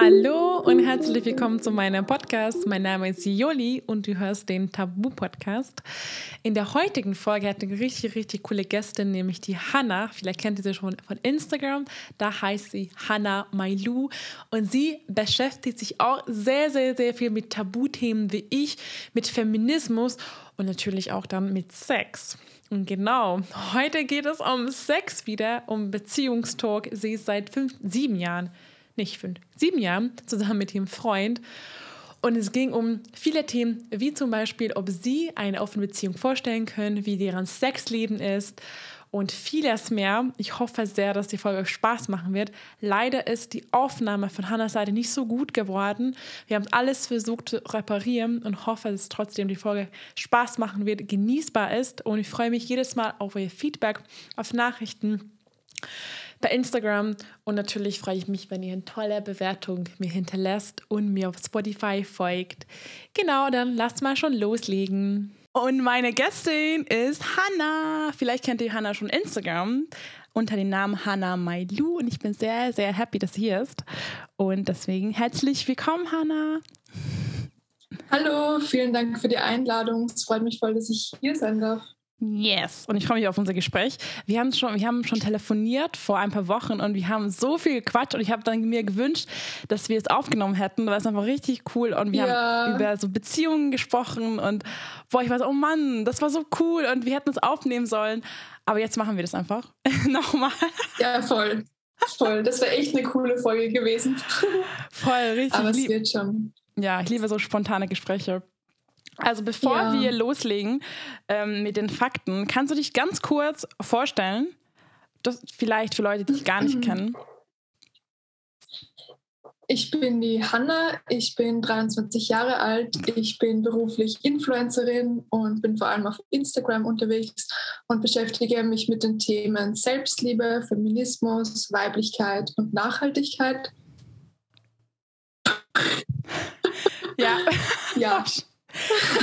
Hallo und herzlich willkommen zu meinem Podcast. Mein Name ist Joli und du hörst den Tabu-Podcast. In der heutigen Folge hat eine richtig, richtig coole Gästin, nämlich die Hanna. Vielleicht kennt ihr sie schon von Instagram. Da heißt sie Hanna Mailu und sie beschäftigt sich auch sehr, sehr, sehr viel mit Tabuthemen wie ich, mit Feminismus und natürlich auch dann mit Sex. Und genau, heute geht es um Sex wieder, um Beziehungstalk. Sie ist seit fünf, sieben Jahren nicht fünf, sieben Jahren zusammen mit ihrem Freund. Und es ging um viele Themen, wie zum Beispiel, ob sie eine offene Beziehung vorstellen können, wie deren Sexleben ist und vieles mehr. Ich hoffe sehr, dass die Folge Spaß machen wird. Leider ist die Aufnahme von Hannas Seite nicht so gut geworden. Wir haben alles versucht zu reparieren und hoffe, dass trotzdem die Folge Spaß machen wird, genießbar ist. Und ich freue mich jedes Mal auf euer Feedback, auf Nachrichten bei Instagram. Und natürlich freue ich mich, wenn ihr eine tolle Bewertung mir hinterlässt und mir auf Spotify folgt. Genau, dann lasst mal schon loslegen. Und meine Gästin ist Hannah. Vielleicht kennt ihr Hannah schon Instagram unter dem Namen Hannah Mailu und ich bin sehr, sehr happy, dass sie hier ist. Und deswegen herzlich willkommen, Hannah. Hallo, vielen Dank für die Einladung. Es freut mich voll, dass ich hier sein darf. Yes. Und ich freue mich auf unser Gespräch. Wir haben schon, wir haben schon telefoniert vor ein paar Wochen und wir haben so viel gequatscht und ich habe dann mir gewünscht, dass wir es aufgenommen hätten, weil es einfach richtig cool und wir ja. haben über so Beziehungen gesprochen und boah, ich war so, oh Mann, das war so cool und wir hätten es aufnehmen sollen. Aber jetzt machen wir das einfach. Nochmal. Ja, voll. Voll. Das wäre echt eine coole Folge gewesen. Voll, richtig. Aber es wird schon. Ja, ich liebe so spontane Gespräche. Also bevor ja. wir loslegen ähm, mit den Fakten, kannst du dich ganz kurz vorstellen? Das vielleicht für Leute, die dich gar nicht kennen. Ich bin die Hanna, ich bin 23 Jahre alt, ich bin beruflich Influencerin und bin vor allem auf Instagram unterwegs und beschäftige mich mit den Themen Selbstliebe, Feminismus, Weiblichkeit und Nachhaltigkeit. Ja. ja.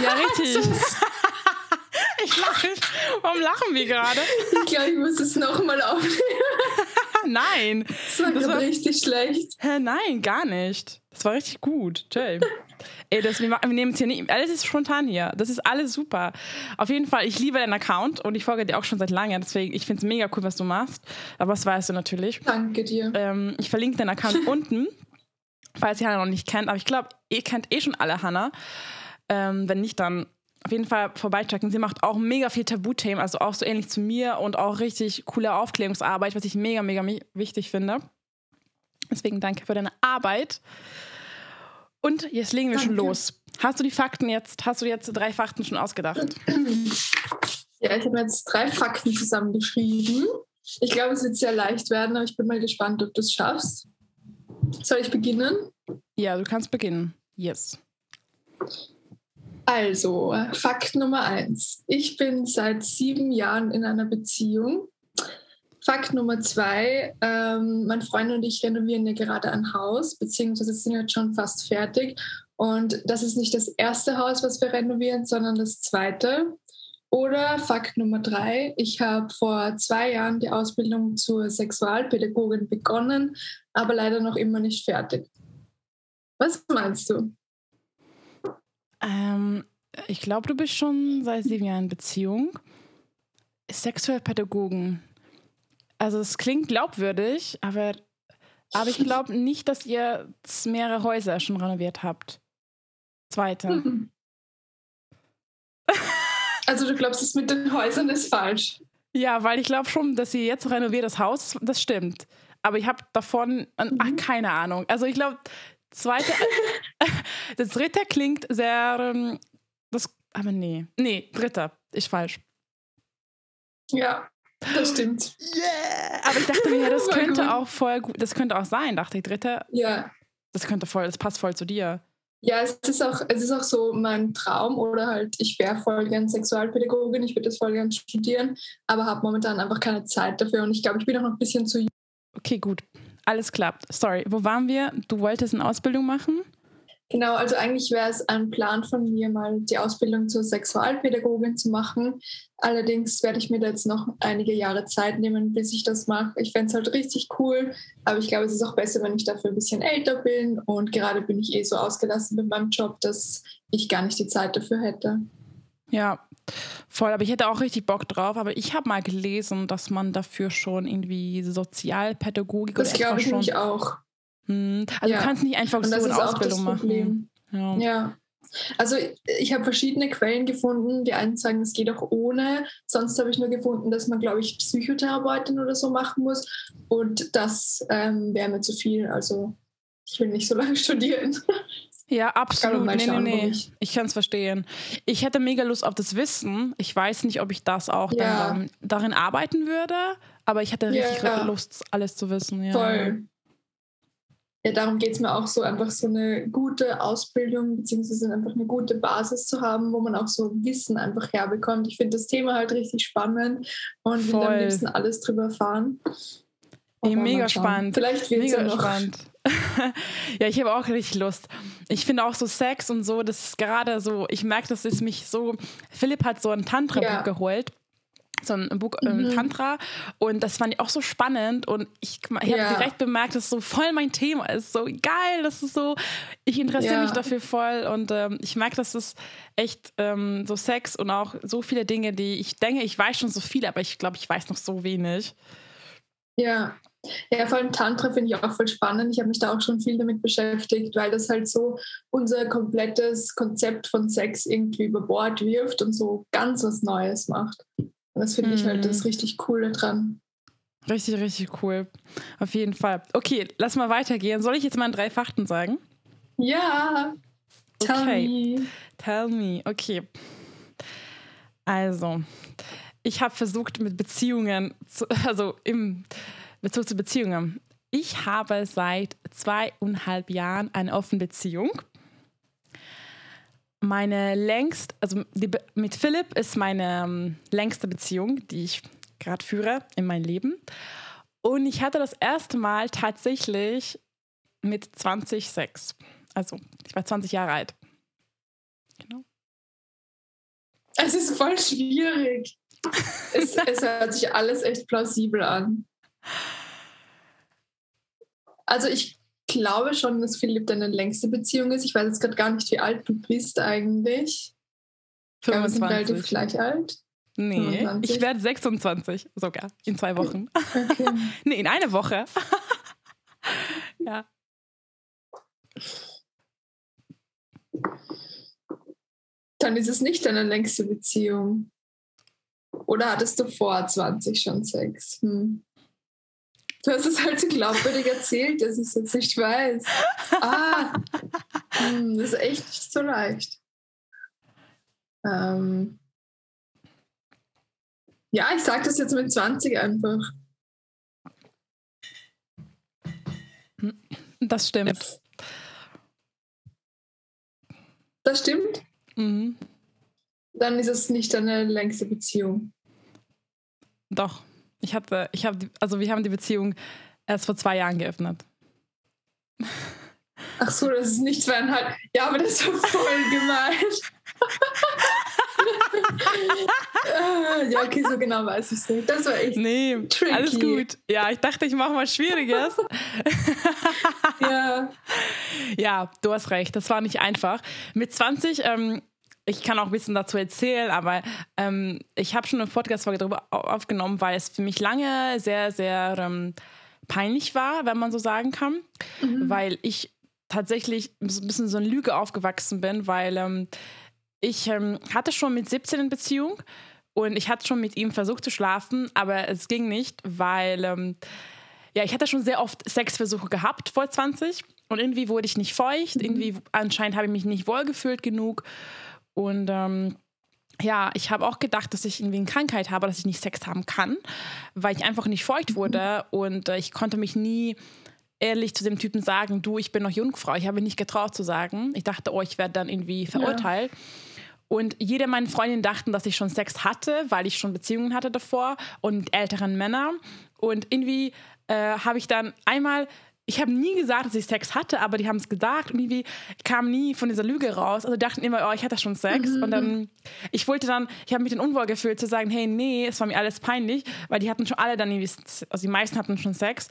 Ja, richtig. ich lache. Warum lachen wir gerade? Ich glaube, ich muss es nochmal aufnehmen. Nein. Das war, das war richtig schlecht. Hä, nein, gar nicht. Das war richtig gut. Chill. Ey, das, wir, wir nehmen es hier nicht. Alles ist spontan hier. Das ist alles super. Auf jeden Fall, ich liebe deinen Account und ich folge dir auch schon seit langem. Deswegen, ich finde es mega cool, was du machst. Aber das weißt du natürlich. Danke dir. Ähm, ich verlinke deinen Account unten, falls ihr Hannah noch nicht kennt. Aber ich glaube, ihr kennt eh schon alle Hannah. Ähm, wenn nicht, dann auf jeden Fall vorbeichecken. Sie macht auch mega viel Tabuthemen, also auch so ähnlich zu mir und auch richtig coole Aufklärungsarbeit, was ich mega, mega wichtig finde. Deswegen danke für deine Arbeit. Und jetzt legen wir danke. schon los. Hast du die Fakten jetzt, hast du jetzt drei Fakten schon ausgedacht? Ja, ich habe jetzt drei Fakten zusammengeschrieben. Ich glaube, es wird sehr leicht werden, aber ich bin mal gespannt, ob du es schaffst. Soll ich beginnen? Ja, du kannst beginnen. Yes. Also, Fakt Nummer eins. Ich bin seit sieben Jahren in einer Beziehung. Fakt Nummer zwei, ähm, mein Freund und ich renovieren ja gerade ein Haus, beziehungsweise sind jetzt schon fast fertig. Und das ist nicht das erste Haus, was wir renovieren, sondern das zweite. Oder Fakt Nummer drei, ich habe vor zwei Jahren die Ausbildung zur Sexualpädagogin begonnen, aber leider noch immer nicht fertig. Was meinst du? Ähm, ich glaube, du bist schon seit sieben Jahren in Beziehung. Sexualpädagogen. Also es klingt glaubwürdig, aber, aber ich glaube nicht, dass ihr mehrere Häuser schon renoviert habt. Zweite. Mhm. Also du glaubst, das mit den Häusern ist falsch? Ja, weil ich glaube schon, dass sie jetzt renoviert das Haus, das stimmt. Aber ich habe davon mhm. ach, keine Ahnung. Also ich glaube, zweite, das dritte klingt sehr, ähm, das, aber nee, nee, dritter, ist falsch. Ja, das stimmt. Yeah! Aber ich dachte mir, das könnte gut. auch voll gut, das könnte auch sein, dachte ich, dritter. Ja. Das könnte voll, das passt voll zu dir. Ja, es ist auch, es ist auch so mein Traum oder halt, ich wäre voll gern Sexualpädagogin, ich würde das voll gern studieren, aber habe momentan einfach keine Zeit dafür und ich glaube, ich bin auch noch ein bisschen zu jung. Okay, gut. Alles klappt. Sorry, wo waren wir? Du wolltest eine Ausbildung machen? Genau, also eigentlich wäre es ein Plan von mir, mal die Ausbildung zur Sexualpädagogin zu machen. Allerdings werde ich mir da jetzt noch einige Jahre Zeit nehmen, bis ich das mache. Ich fände es halt richtig cool, aber ich glaube, es ist auch besser, wenn ich dafür ein bisschen älter bin. Und gerade bin ich eh so ausgelassen mit meinem Job, dass ich gar nicht die Zeit dafür hätte. Ja, voll. Aber ich hätte auch richtig Bock drauf. Aber ich habe mal gelesen, dass man dafür schon irgendwie Sozialpädagogik das oder glaube ich schon, auch. Hm, also Ja. du kannst nicht einfach so das eine ist auch das Ausbildung Problem. machen. Ja. Ja. Also ich habe verschiedene Quellen gefunden. Die einen sagen, es geht auch ohne. Sonst habe ich nur gefunden, dass man, glaube ich, Psychotherapeutin oder so machen muss. Und das ähm, wäre mir zu viel. Also ich will nicht so lange studieren. Ja, absolut. Nee, nee, schauen, wo nee. ich- Ich kann es verstehen. Ich hätte mega Lust auf das Wissen. Ich weiß nicht, ob ich das auch Ja. dann, dann darin arbeiten würde, aber ich hätte richtig ja. Lust, alles zu wissen. Ja. Voll. Ja, darum geht es mir auch so, einfach so eine gute Ausbildung beziehungsweise einfach eine gute Basis zu haben, wo man auch so Wissen einfach herbekommt. Ich finde das Thema halt richtig spannend und will am Voll. liebsten alles drüber erfahren. Aber mega spannend. Vielleicht wird es Mega ja noch. spannend. ja, ich habe auch richtig Lust. Ich finde auch so Sex und so, das ist gerade so, ich merke, das ist mich so. Philipp hat so ein Tantra-Buch Ja. geholt. So ein Buch ähm, Mhm. Tantra und das fand ich auch so spannend und ich, ich Ja. habe direkt bemerkt, dass es so voll mein Thema ist. So geil, das ist so, ich interessiere Ja. mich dafür voll und ähm, ich merke, dass es echt ähm, so Sex und auch so viele Dinge, die ich denke, ich weiß schon so viel, aber ich glaube, ich weiß noch so wenig. Ja. Ja, vor allem Tantra finde ich auch voll spannend. Ich habe mich da auch schon viel damit beschäftigt, weil das halt so unser komplettes Konzept von Sex irgendwie über Bord wirft und so ganz was Neues macht. Und das finde ich halt Mhm. das richtig Coole dran. Richtig, richtig cool. Auf jeden Fall. Okay, lass mal weitergehen. Soll ich jetzt mal drei Fakten sagen? Ja, tell Okay. me. Tell me. Okay. Also, ich habe versucht mit Beziehungen, zu, also im Bezug zu Beziehungen. Ich habe seit zweieinhalb Jahren eine offene Beziehung. Meine längst, also die, mit Philipp ist meine ähm, längste Beziehung, die ich gerade führe in meinem Leben. Und ich hatte das erste Mal tatsächlich mit 20 Sex. Also, ich war 20 Jahre alt. Genau. Es ist voll schwierig. es, es hört sich alles echt plausibel an. Also ich glaube schon, dass Philipp deine längste Beziehung ist. Ich weiß jetzt gerade gar nicht, wie alt du bist eigentlich. Ja, wir sind relativ 25. gleich alt. Nee, 25. ich werde 26 sogar in zwei Wochen. Okay. Nee, in einer Woche. ja. Dann ist es nicht deine längste Beziehung. Oder hattest du vor 20 schon Sex? Hm. Du hast es halt so glaubwürdig erzählt, dass ich es jetzt nicht weiß. Ah, hm, das ist echt nicht so leicht. Ähm, ja, ich sage das jetzt mit 20 einfach. Das stimmt. Das stimmt. Mhm. Dann ist es nicht deine längste Beziehung. Doch. Ich hatte, ich habe, also wir haben die Beziehung erst vor zwei Jahren geöffnet. Ach so, das ist nicht zweieinhalb. Ja, aber das ist voll gemein. Ah, ja, okay, so genau weiß ich es nicht. Das war echt. Nee, Tricky. alles gut. Ja, ich dachte, ich mache mal Schwieriges. Ja, Ja, du hast recht, das war nicht einfach. Mit 20, ähm, ich kann auch ein bisschen dazu erzählen, aber ähm, ich habe schon eine Podcast-Folge darüber au- aufgenommen, weil es für mich lange sehr, sehr ähm, peinlich war, wenn man so sagen kann, weil ich tatsächlich ein bisschen so eine Lüge aufgewachsen bin, weil ähm, ich ähm, hatte schon mit 17 eine Beziehung und ich hatte schon mit ihm versucht zu schlafen, aber es ging nicht, weil ähm, ja, ich hatte schon sehr oft Sexversuche gehabt vor 20 und irgendwie wurde ich nicht feucht, irgendwie anscheinend habe ich mich nicht wohlgefühlt genug und ähm, ja, ich habe auch gedacht, dass ich irgendwie eine Krankheit habe, dass ich nicht Sex haben kann, weil ich einfach nicht feucht wurde und äh, ich konnte mich nie ehrlich zu dem Typen sagen, du, ich bin noch Jungfrau. Ich habe mich nicht getraut zu sagen. Ich dachte, oh, ich werde dann irgendwie verurteilt. Und jede meiner Freundinnen dachten, dass ich schon Sex hatte, weil ich schon Beziehungen hatte davor und älteren Männern. Und irgendwie äh, habe ich dann einmal ich habe nie gesagt, dass ich Sex hatte, aber die haben es gesagt und irgendwie kam nie von dieser Lüge raus. Also dachten immer, oh, ich hatte schon Sex. Mhm. Und dann, ich wollte dann, ich habe mich dann unwohl gefühlt zu sagen, hey, nee, es war mir alles peinlich, weil die hatten schon alle dann irgendwie, also die meisten hatten schon Sex.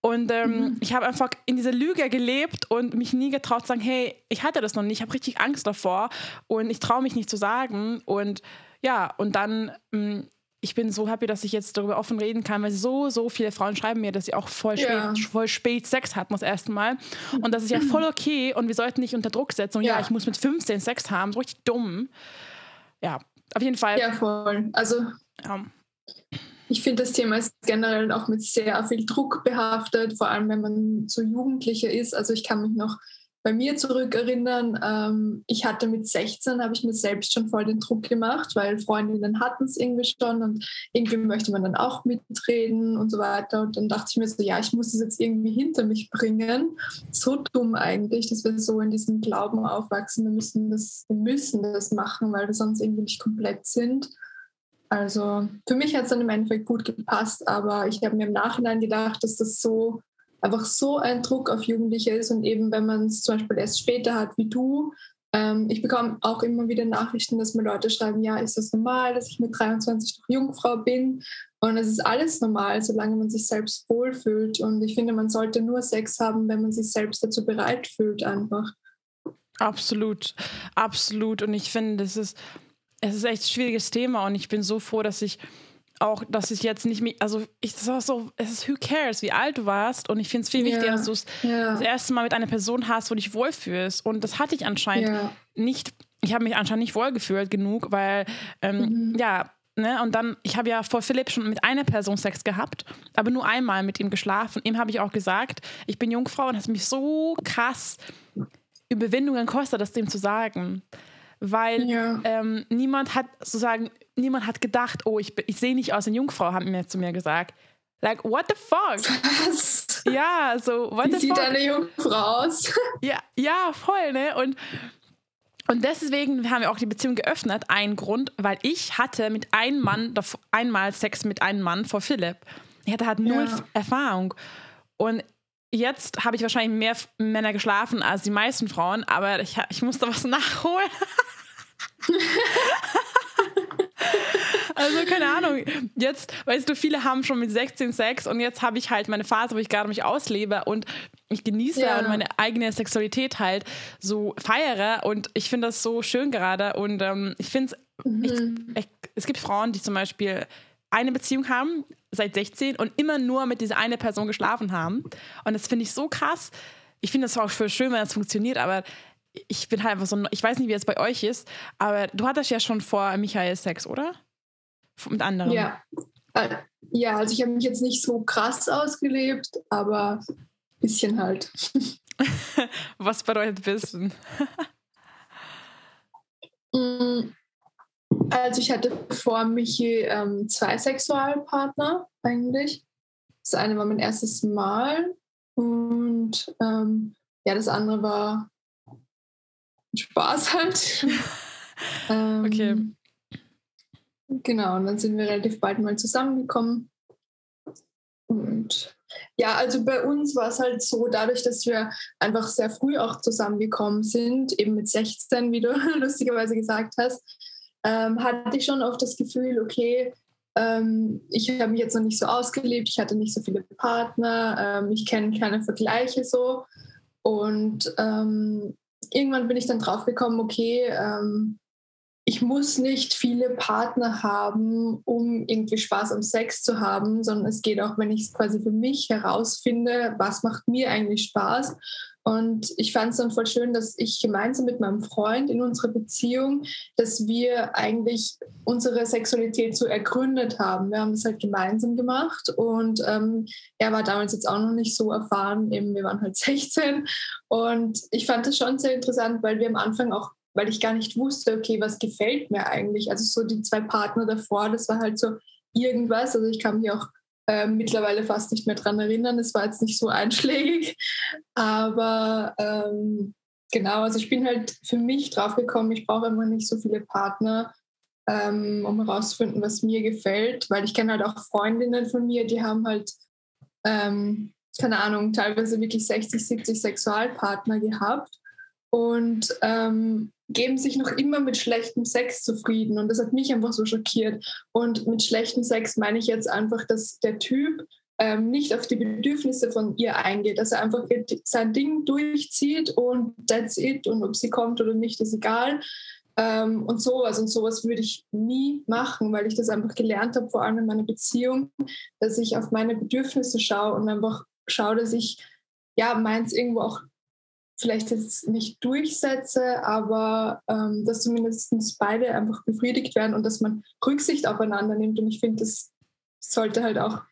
Und ähm, mhm. ich habe einfach in dieser Lüge gelebt und mich nie getraut zu sagen, hey, ich hatte das noch nicht, ich habe richtig Angst davor und ich traue mich nicht zu sagen. Und ja, und dann, ähm, ich bin so happy, dass ich jetzt darüber offen reden kann, weil so, so viele Frauen schreiben mir, dass sie auch voll spät, voll spät Sex hatten das erste Mal. Und das ist ja voll okay und wir sollten nicht unter Druck setzen. Und ja, ja ich muss mit 15 Sex haben, so richtig dumm. Ja, auf jeden Fall. Ja, voll. Also. Ja ich finde, das Thema ist generell auch mit sehr viel Druck behaftet, vor allem wenn man so Jugendlicher ist. Also ich kann mich noch bei mir zurückerinnern, ähm, ich hatte mit 16, habe ich mir selbst schon voll den Druck gemacht, weil Freundinnen hatten es irgendwie schon und irgendwie möchte man dann auch mitreden und so weiter. Und dann dachte ich mir so, ja, ich muss es jetzt irgendwie hinter mich bringen. So dumm eigentlich, dass wir so in diesem Glauben aufwachsen, wir müssen das, wir müssen das machen, weil wir sonst irgendwie nicht komplett sind. Also für mich hat es dann im Endeffekt gut gepasst, aber ich habe mir im Nachhinein gedacht, dass das so einfach so ein Druck auf Jugendliche ist und eben wenn man es zum Beispiel erst später hat wie du, ähm, ich bekomme auch immer wieder Nachrichten, dass mir Leute schreiben, ja, ist das normal, dass ich mit 23 noch Jungfrau bin? Und es ist alles normal, solange man sich selbst wohlfühlt. Und ich finde, man sollte nur Sex haben, wenn man sich selbst dazu bereit fühlt, einfach. Absolut, absolut. Und ich finde, das ist es ist echt ein schwieriges Thema und ich bin so froh, dass ich auch, dass ich jetzt nicht mehr, also ich das war so, es ist who cares, wie alt du warst und ich finde es viel wichtiger, yeah. dass du es yeah. das erste Mal mit einer Person hast, wo du dich wohlfühlst und das hatte ich anscheinend yeah. nicht, ich habe mich anscheinend nicht wohlgefühlt genug, weil ähm, mhm. ja, Ne? Und dann, ich habe ja vor Philipp schon mit einer Person Sex gehabt, aber nur einmal mit ihm geschlafen. Ihm habe ich auch gesagt, ich bin Jungfrau und es hat mich so krass Überwindungen gekostet, das dem zu sagen weil ja. ähm, niemand hat sozusagen, niemand hat gedacht, oh, ich, ich sehe nicht aus eine Jungfrau, haben mir zu mir gesagt. Like, what the fuck? Was? Ja, so, what Wie the sieht fuck? eine Jungfrau aus? ja, ja, voll, ne? Und, und deswegen haben wir auch die Beziehung geöffnet. Ein Grund, weil ich hatte mit einem Mann, einmal Sex mit einem Mann vor Philipp. Ich hatte halt null ja. Erfahrung. Und jetzt habe ich wahrscheinlich mehr Männer geschlafen als die meisten Frauen, aber ich, ich musste was nachholen. also keine Ahnung. Jetzt, weißt du, viele haben schon mit 16 Sex und jetzt habe ich halt meine Phase, wo ich gerade mich auslebe und ich genieße ja. und meine eigene Sexualität halt so feiere und ich finde das so schön gerade und ähm, ich finde mhm. es gibt Frauen, die zum Beispiel eine Beziehung haben seit 16 und immer nur mit dieser eine Person geschlafen haben und das finde ich so krass. Ich finde das auch schön, wenn das funktioniert, aber ich bin halt einfach so, ich weiß nicht, wie es bei euch ist, aber du hattest ja schon vor Michael Sex, oder? Mit anderen. Ja. Äh, ja, also ich habe mich jetzt nicht so krass ausgelebt, aber ein bisschen halt. Was bedeutet bisschen? Mm, also ich hatte vor Michi ähm, zwei Sexualpartner eigentlich. Das eine war mein erstes Mal und ähm, ja, das andere war Spaß halt. ähm, okay. Genau, und dann sind wir relativ bald mal zusammengekommen. Und ja, also bei uns war es halt so, dadurch, dass wir einfach sehr früh auch zusammengekommen sind, eben mit 16, wie du lustigerweise gesagt hast, ähm, hatte ich schon oft das Gefühl, okay, ähm, ich habe mich jetzt noch nicht so ausgelebt, ich hatte nicht so viele Partner, ähm, ich kenne keine Vergleiche so. Und ähm, irgendwann bin ich dann drauf gekommen, okay, ähm, ich muss nicht viele Partner haben, um irgendwie Spaß am Sex zu haben, sondern es geht auch, wenn ich es quasi für mich herausfinde, was macht mir eigentlich Spaß und ich fand es dann voll schön, dass ich gemeinsam mit meinem Freund in unserer Beziehung, dass wir eigentlich unsere Sexualität so ergründet haben. Wir haben es halt gemeinsam gemacht und ähm, er war damals jetzt auch noch nicht so erfahren. Eben, wir waren halt 16 und ich fand das schon sehr interessant, weil wir am Anfang auch weil ich gar nicht wusste, okay, was gefällt mir eigentlich. Also so die zwei Partner davor, das war halt so irgendwas. Also ich kann mich auch äh, mittlerweile fast nicht mehr dran erinnern. Es war jetzt nicht so einschlägig. Aber ähm, genau, also ich bin halt für mich drauf gekommen, ich brauche immer nicht so viele Partner, ähm, um herauszufinden, was mir gefällt. Weil ich kenne halt auch Freundinnen von mir, die haben halt ähm, keine Ahnung, teilweise wirklich 60, 70 Sexualpartner gehabt und ähm, geben sich noch immer mit schlechtem Sex zufrieden. Und das hat mich einfach so schockiert. Und mit schlechtem Sex meine ich jetzt einfach, dass der Typ ähm, nicht auf die Bedürfnisse von ihr eingeht, dass er einfach sein Ding durchzieht und that's it. Und ob sie kommt oder nicht, ist egal. Ähm, und sowas. Und sowas würde ich nie machen, weil ich das einfach gelernt habe, vor allem in meiner Beziehung, dass ich auf meine Bedürfnisse schaue und einfach schaue, dass ich ja meins irgendwo auch vielleicht jetzt nicht durchsetze, aber ähm, dass zumindest beide einfach befriedigt werden und dass man Rücksicht aufeinander nimmt. Und ich finde, das sollte halt auch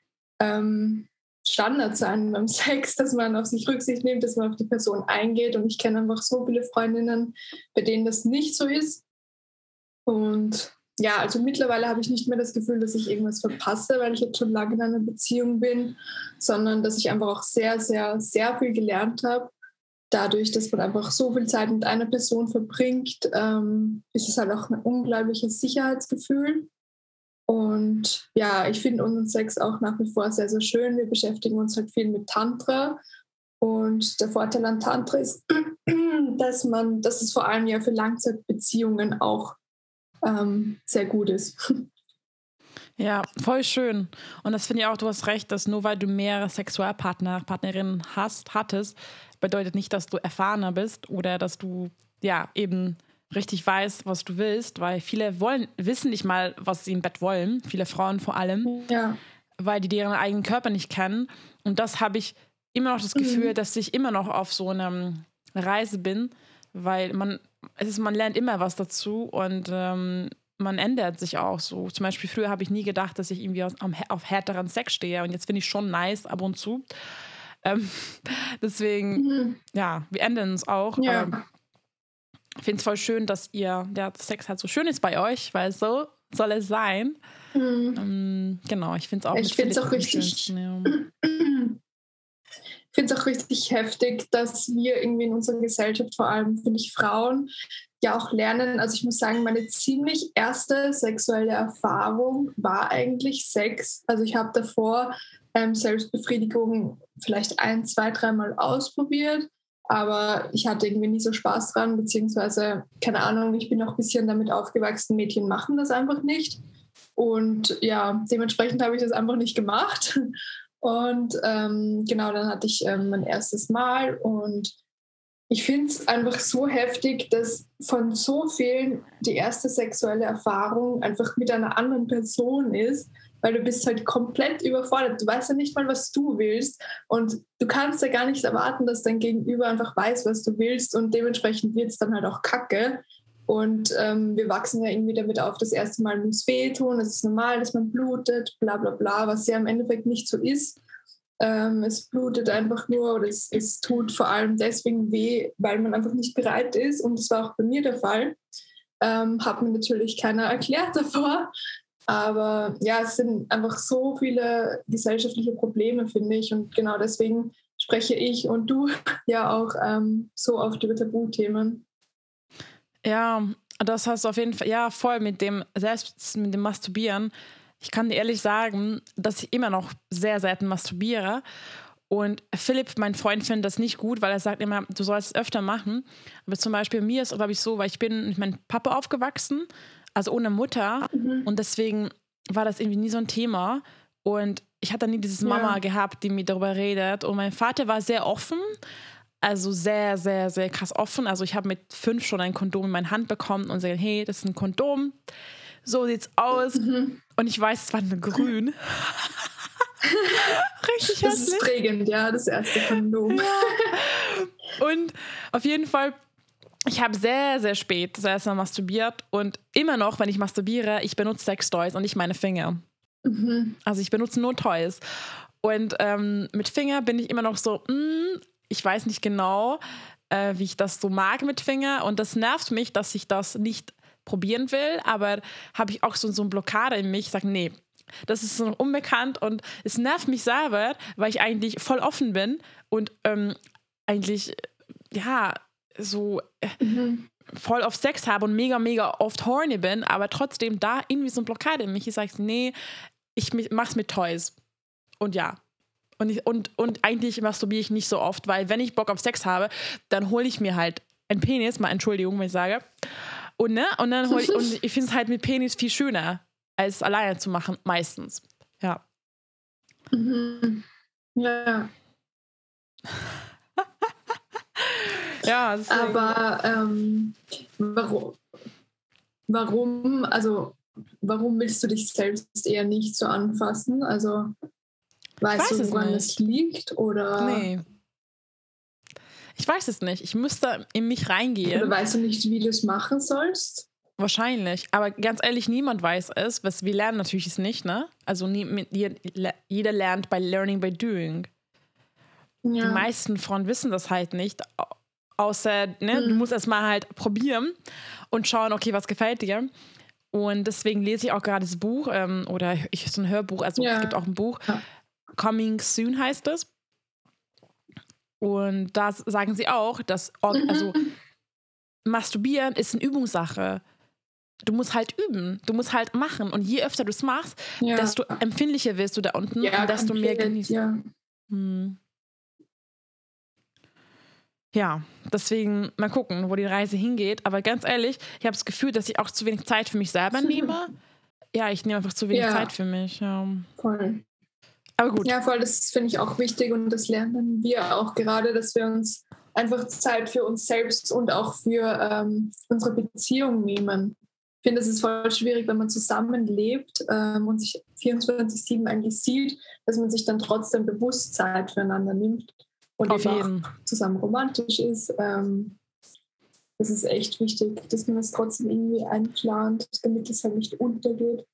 ähm, Standard sein beim Sex, dass man auf sich Rücksicht nimmt, dass man auf die Person eingeht. Und ich kenne einfach so viele Freundinnen, bei denen das nicht so ist. Und ja, also mittlerweile habe ich nicht mehr das Gefühl, dass ich irgendwas verpasse, weil ich jetzt schon lange in einer Beziehung bin, sondern dass ich einfach auch sehr, sehr, sehr viel gelernt habe dadurch, dass man einfach so viel Zeit mit einer Person verbringt, ähm, ist es halt auch ein unglaubliches Sicherheitsgefühl. Und ja, ich finde unseren Sex auch nach wie vor sehr, sehr schön. Wir beschäftigen uns halt viel mit Tantra. Und der Vorteil an Tantra ist, dass man, dass es vor allem ja für Langzeitbeziehungen auch ähm, sehr gut ist. Ja, voll schön. Und das finde ich auch, du hast recht, dass nur weil du mehrere Sexualpartner, Partnerinnen hast, hattest, bedeutet nicht, dass du erfahrener bist oder dass du ja eben richtig weißt, was du willst, weil viele wollen, wissen nicht mal, was sie im Bett wollen, viele Frauen vor allem, ja. weil die deren eigenen Körper nicht kennen. Und das habe ich immer noch das Gefühl, mhm. dass ich immer noch auf so einer Reise bin, weil man, es ist, man lernt immer was dazu und ähm, man ändert sich auch so. Zum Beispiel früher habe ich nie gedacht, dass ich irgendwie auf, auf härteren Sex stehe und jetzt finde ich schon nice ab und zu. Ähm, deswegen, mhm. ja, wir ändern uns auch. Ja. ich finde es voll schön, dass ihr, der Sex halt so schön ist bei euch, weil so soll es sein. Mhm. Ähm, genau, ich finde es auch, ich find's auch richtig. Ja. Ich finde es auch richtig heftig, dass wir irgendwie in unserer Gesellschaft, vor allem finde ich Frauen, ja auch lernen. Also ich muss sagen, meine ziemlich erste sexuelle Erfahrung war eigentlich Sex. Also ich habe davor ähm, Selbstbefriedigung vielleicht ein, zwei, dreimal ausprobiert, aber ich hatte irgendwie nie so Spaß dran, beziehungsweise, keine Ahnung, ich bin auch ein bisschen damit aufgewachsen, Mädchen machen das einfach nicht. Und ja, dementsprechend habe ich das einfach nicht gemacht. Und ähm, genau, dann hatte ich ähm, mein erstes Mal und ich finde es einfach so heftig, dass von so vielen die erste sexuelle Erfahrung einfach mit einer anderen Person ist weil du bist halt komplett überfordert. Du weißt ja nicht mal, was du willst und du kannst ja gar nicht erwarten, dass dein Gegenüber einfach weiß, was du willst und dementsprechend wird es dann halt auch kacke. Und ähm, wir wachsen ja irgendwie damit auf, das erste Mal muss wehtun, es ist normal, dass man blutet, bla bla bla, was ja im Endeffekt nicht so ist. Ähm, es blutet einfach nur oder es, es tut vor allem deswegen weh, weil man einfach nicht bereit ist. Und das war auch bei mir der Fall. Ähm, hat mir natürlich keiner erklärt davor. Aber ja, es sind einfach so viele gesellschaftliche Probleme, finde ich. Und genau deswegen spreche ich und du ja auch ähm, so oft über Tabuthemen. Ja, das heißt auf jeden Fall, ja, voll mit dem, selbst mit dem Masturbieren. Ich kann dir ehrlich sagen, dass ich immer noch sehr selten masturbiere. Und Philipp, mein Freund, findet das nicht gut, weil er sagt immer, du sollst es öfter machen. Aber zum Beispiel mir ist, glaube ich, so, weil ich bin mit meinem Papa aufgewachsen also ohne Mutter. Mhm. Und deswegen war das irgendwie nie so ein Thema. Und ich hatte nie dieses Mama ja. gehabt, die mir darüber redet. Und mein Vater war sehr offen, also sehr, sehr, sehr krass offen. Also ich habe mit fünf schon ein Kondom in meine Hand bekommen und gesagt, hey, das ist ein Kondom. So sieht's aus. Mhm. Und ich weiß, es war nur grün. Richtig Das hässlich. ist prägend, ja, das erste Kondom. Ja. Und auf jeden Fall ich habe sehr, sehr spät das erste Mal masturbiert und immer noch, wenn ich masturbiere, ich benutze Sextoys und nicht meine Finger. Mhm. Also ich benutze nur Toys. Und ähm, mit Finger bin ich immer noch so, mm, ich weiß nicht genau, äh, wie ich das so mag mit Finger. Und das nervt mich, dass ich das nicht probieren will, aber habe ich auch so, so eine Blockade in mich, ich sage, nee, das ist so unbekannt und es nervt mich selber, weil ich eigentlich voll offen bin und ähm, eigentlich, ja, so äh, mhm. voll auf Sex habe und mega, mega oft horny bin, aber trotzdem da irgendwie so eine Blockade in mich. Ich sage, nee, ich mach's mit Toys. Und ja, Und, ich, und, und eigentlich masturbiere ich nicht so oft, weil wenn ich Bock auf Sex habe, dann hole ich mir halt einen Penis, mal Entschuldigung, wenn ich sage. Und, ne? und dann hole ich, und ich finde es halt mit Penis viel schöner, als alleine zu machen, meistens. Ja. Mhm. Ja. ja, aber ähm, warum, warum, also warum willst du dich selbst eher nicht so anfassen? Also weißt weiß du, es woran nicht. es liegt? Oder, Nee. Ich weiß es nicht. Ich müsste in mich reingehen. oder weißt du nicht, wie du es machen sollst? Wahrscheinlich. Aber ganz ehrlich, niemand weiß es. Was wir lernen natürlich es nicht, ne? Also nie, jeder, lernt by learning by doing. Die Ja. meisten Frauen wissen das halt nicht. Au- Außer, ne, du Mhm. musst erst mal halt probieren und schauen, okay, was gefällt dir. Und deswegen lese ich auch gerade das Buch ähm, oder ich so ein Hörbuch, also Ja. es gibt auch ein Buch. Ja. Coming Soon heißt es. Und da sagen sie auch, dass Mhm. also Masturbieren ist eine Übungssache. Du musst halt üben, du musst halt machen. Und je öfter du es machst, ja. desto empfindlicher wirst du da unten ja, und desto mehr genießt. Ja. Hm. Ja, deswegen mal gucken, wo die Reise hingeht. Aber ganz ehrlich, ich habe das Gefühl, dass ich auch zu wenig Zeit für mich selber nehme. Ja, ich nehme einfach zu wenig Ja. Zeit für mich. Ja. Voll. Aber gut. Ja, voll, das finde ich auch wichtig und das lernen wir auch gerade, dass wir uns einfach Zeit für uns selbst und auch für ähm, unsere Beziehung nehmen. Ich finde, es ist voll schwierig, wenn man zusammenlebt ähm, und sich 24-7 eigentlich sieht, dass man sich dann trotzdem bewusst Zeit füreinander nimmt und Auf eben auch zusammen romantisch ist. Ähm, das ist echt wichtig, dass man das trotzdem irgendwie einplant, damit es halt nicht untergeht.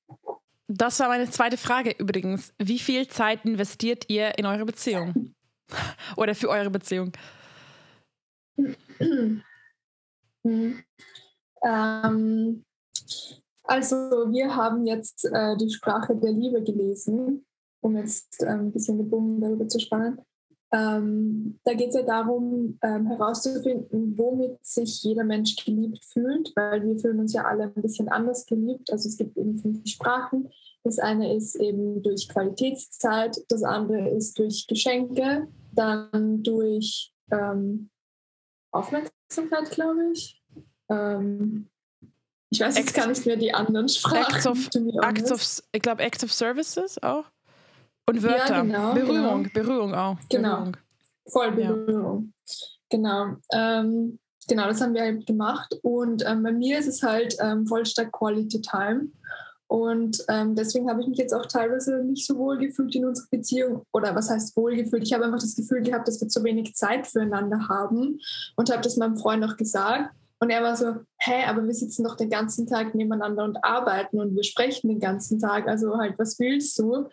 Das war meine zweite Frage übrigens. Wie viel Zeit investiert ihr in eure Beziehung? Oder für eure Beziehung? Mhm. Ähm, also wir haben jetzt äh, die Sprache der Liebe gelesen, um jetzt äh, ein bisschen den Bogen darüber zu spannen. Ähm, da geht es ja darum, ähm, herauszufinden, womit sich jeder Mensch geliebt fühlt, weil wir fühlen uns ja alle ein bisschen anders geliebt. Also es gibt eben fünf Sprachen. Das eine ist eben durch Qualitätszeit, das andere ist durch Geschenke, dann durch ähm, Aufmerksamkeit, glaube ich. Ähm, ich weiß jetzt gar nicht mehr die anderen Sprachen. Acts of- Acts of, ich glaube, Acts of Services auch? Und Ja, Wörter. genau, Berührung, genau. Berührung auch. Genau. Berührung. Voll Ja. Berührung. Genau. Ähm, genau, das haben wir halt gemacht. Und ähm, bei mir ist es halt ähm, voll stark Quality Time. Und ähm, deswegen habe ich mich jetzt auch teilweise nicht so wohl gefühlt in unserer Beziehung. Oder was heißt wohl gefühlt? Ich habe einfach das Gefühl gehabt, dass wir zu wenig Zeit füreinander haben. Und habe das meinem Freund auch gesagt. Und er war so, hä, aber wir sitzen doch den ganzen Tag nebeneinander und arbeiten und wir sprechen den ganzen Tag. Also halt, was willst du?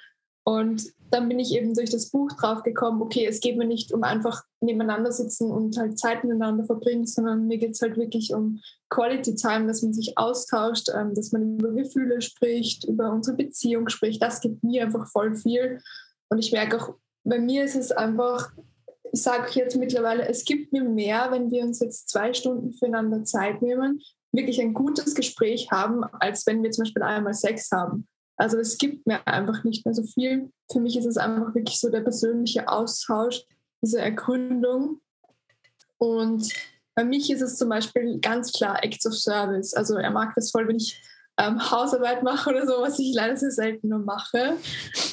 Und dann bin ich eben durch das Buch drauf gekommen, okay, es geht mir nicht um einfach nebeneinander sitzen und halt Zeit miteinander verbringen, sondern mir geht es halt wirklich um Quality Time, dass man sich austauscht, ähm, dass man über Gefühle spricht, über unsere Beziehung spricht. Das gibt mir einfach voll viel. Und ich merke auch, bei mir ist es einfach, ich sage jetzt mittlerweile, es gibt mir mehr, wenn wir uns jetzt zwei Stunden füreinander Zeit nehmen, wirklich ein gutes Gespräch haben, als wenn wir zum Beispiel einmal Sex haben. Also es gibt mir einfach nicht mehr so viel. Für mich ist es einfach wirklich so der persönliche Austausch, diese Ergründung. Und bei mich ist es zum Beispiel ganz klar Acts of Service. Also er mag das voll, wenn ich ähm, Hausarbeit mache oder so, was ich leider sehr selten nur mache.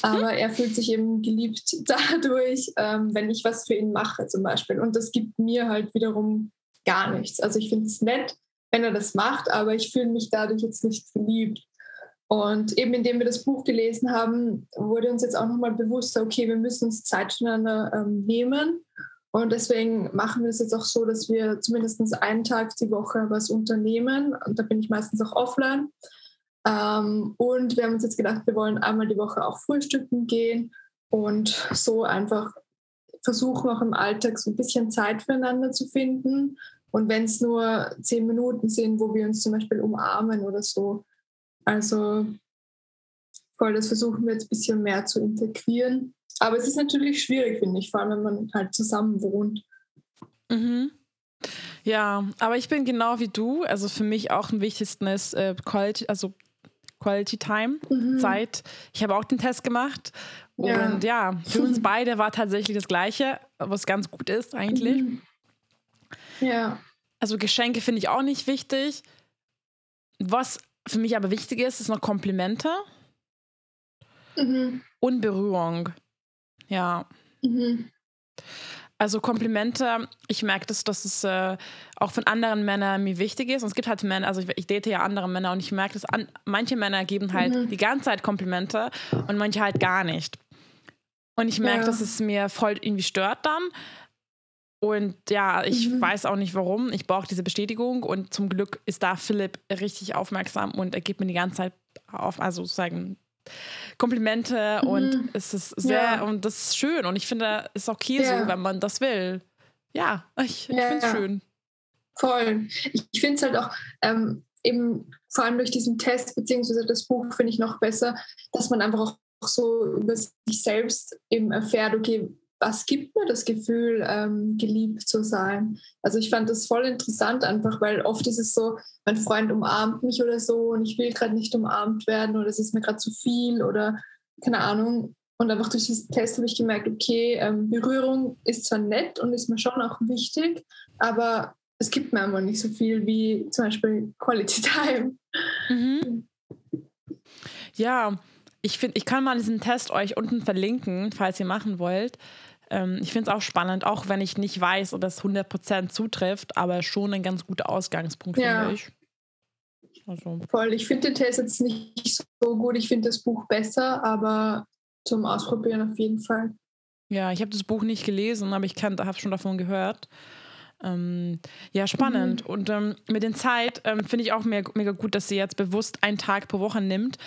Aber er fühlt sich eben geliebt dadurch, ähm, wenn ich was für ihn mache zum Beispiel. Und das gibt mir halt wiederum gar nichts. Also ich finde es nett, wenn er das macht, aber ich fühle mich dadurch jetzt nicht verliebt. Und eben indem wir das Buch gelesen haben, wurde uns jetzt auch nochmal bewusster, okay, wir müssen uns Zeit füreinander ähm, nehmen. Und deswegen machen wir es jetzt auch so, dass wir zumindest einen Tag die Woche was unternehmen. Und da bin ich meistens auch offline. Ähm, und wir haben uns jetzt gedacht, wir wollen einmal die Woche auch frühstücken gehen und so einfach versuchen, auch im Alltag so ein bisschen Zeit füreinander zu finden. Und wenn es nur zehn Minuten sind, wo wir uns zum Beispiel umarmen oder so. Also voll, das versuchen wir jetzt ein bisschen mehr zu integrieren. Aber es ist natürlich schwierig, finde ich, vor allem wenn man halt zusammen wohnt. Mhm. Ja, aber ich bin genau wie du. Also für mich auch am wichtigsten ist äh, Quality, also Quality Time, Mhm. Zeit. Ich habe auch den Test gemacht Ja. Und ja, für uns beide war tatsächlich das Gleiche, was ganz gut ist eigentlich. Mhm. Ja. Also Geschenke finde ich auch nicht wichtig. Was für mich aber wichtig ist, ist noch Komplimente mhm. und Berührung. Ja. Mhm. Also Komplimente, ich merke das, dass es äh, auch von anderen Männern mir wichtig ist. Und es gibt halt Männer, also ich, ich date ja andere Männer und ich merke, dass an, manche Männer geben halt mhm. die ganze Zeit Komplimente und manche halt gar nicht. Und ich merke, ja. dass es mir voll irgendwie stört dann. Und ja, ich mhm. weiß auch nicht warum. Ich brauche diese Bestätigung und zum Glück ist da Philipp richtig aufmerksam und er gibt mir die ganze Zeit auf, also sozusagen Komplimente mhm. und es ist sehr, ja. und das ist schön und ich finde, es ist okay ja. so, wenn man das will. Ja, ich, ich finde es schön. Voll. Ich, ich finde es halt auch ähm, eben vor allem durch diesen Test beziehungsweise das Buch finde ich noch besser, dass man einfach auch so über sich selbst eben erfährt, okay, was gibt mir das Gefühl, ähm, geliebt zu sein? Also ich fand das voll interessant einfach, weil oft ist es so, mein Freund umarmt mich oder so und ich will gerade nicht umarmt werden oder es ist mir gerade zu viel oder keine Ahnung. Und einfach durch diesen Test habe ich gemerkt, okay, ähm, Berührung ist zwar nett und ist mir schon auch wichtig, aber es gibt mir einfach nicht so viel wie zum Beispiel Quality Time. Mhm. Ja, ich finde, ich kann mal diesen Test euch unten verlinken, falls ihr machen wollt. Ähm, ich finde es auch spannend, auch wenn ich nicht weiß, ob es 100% zutrifft, aber schon ein ganz guter Ausgangspunkt, ja. finde ich. Also. Voll, ich finde den Test jetzt nicht so gut. Ich finde das Buch besser, aber zum Ausprobieren auf jeden Fall. Ja, ich habe das Buch nicht gelesen, aber ich habe schon davon gehört. Ähm, ja, spannend. Mhm. Und ähm, mit der Zeit ähm, finde ich auch mega, mega gut, dass sie jetzt bewusst einen Tag pro Woche nimmt,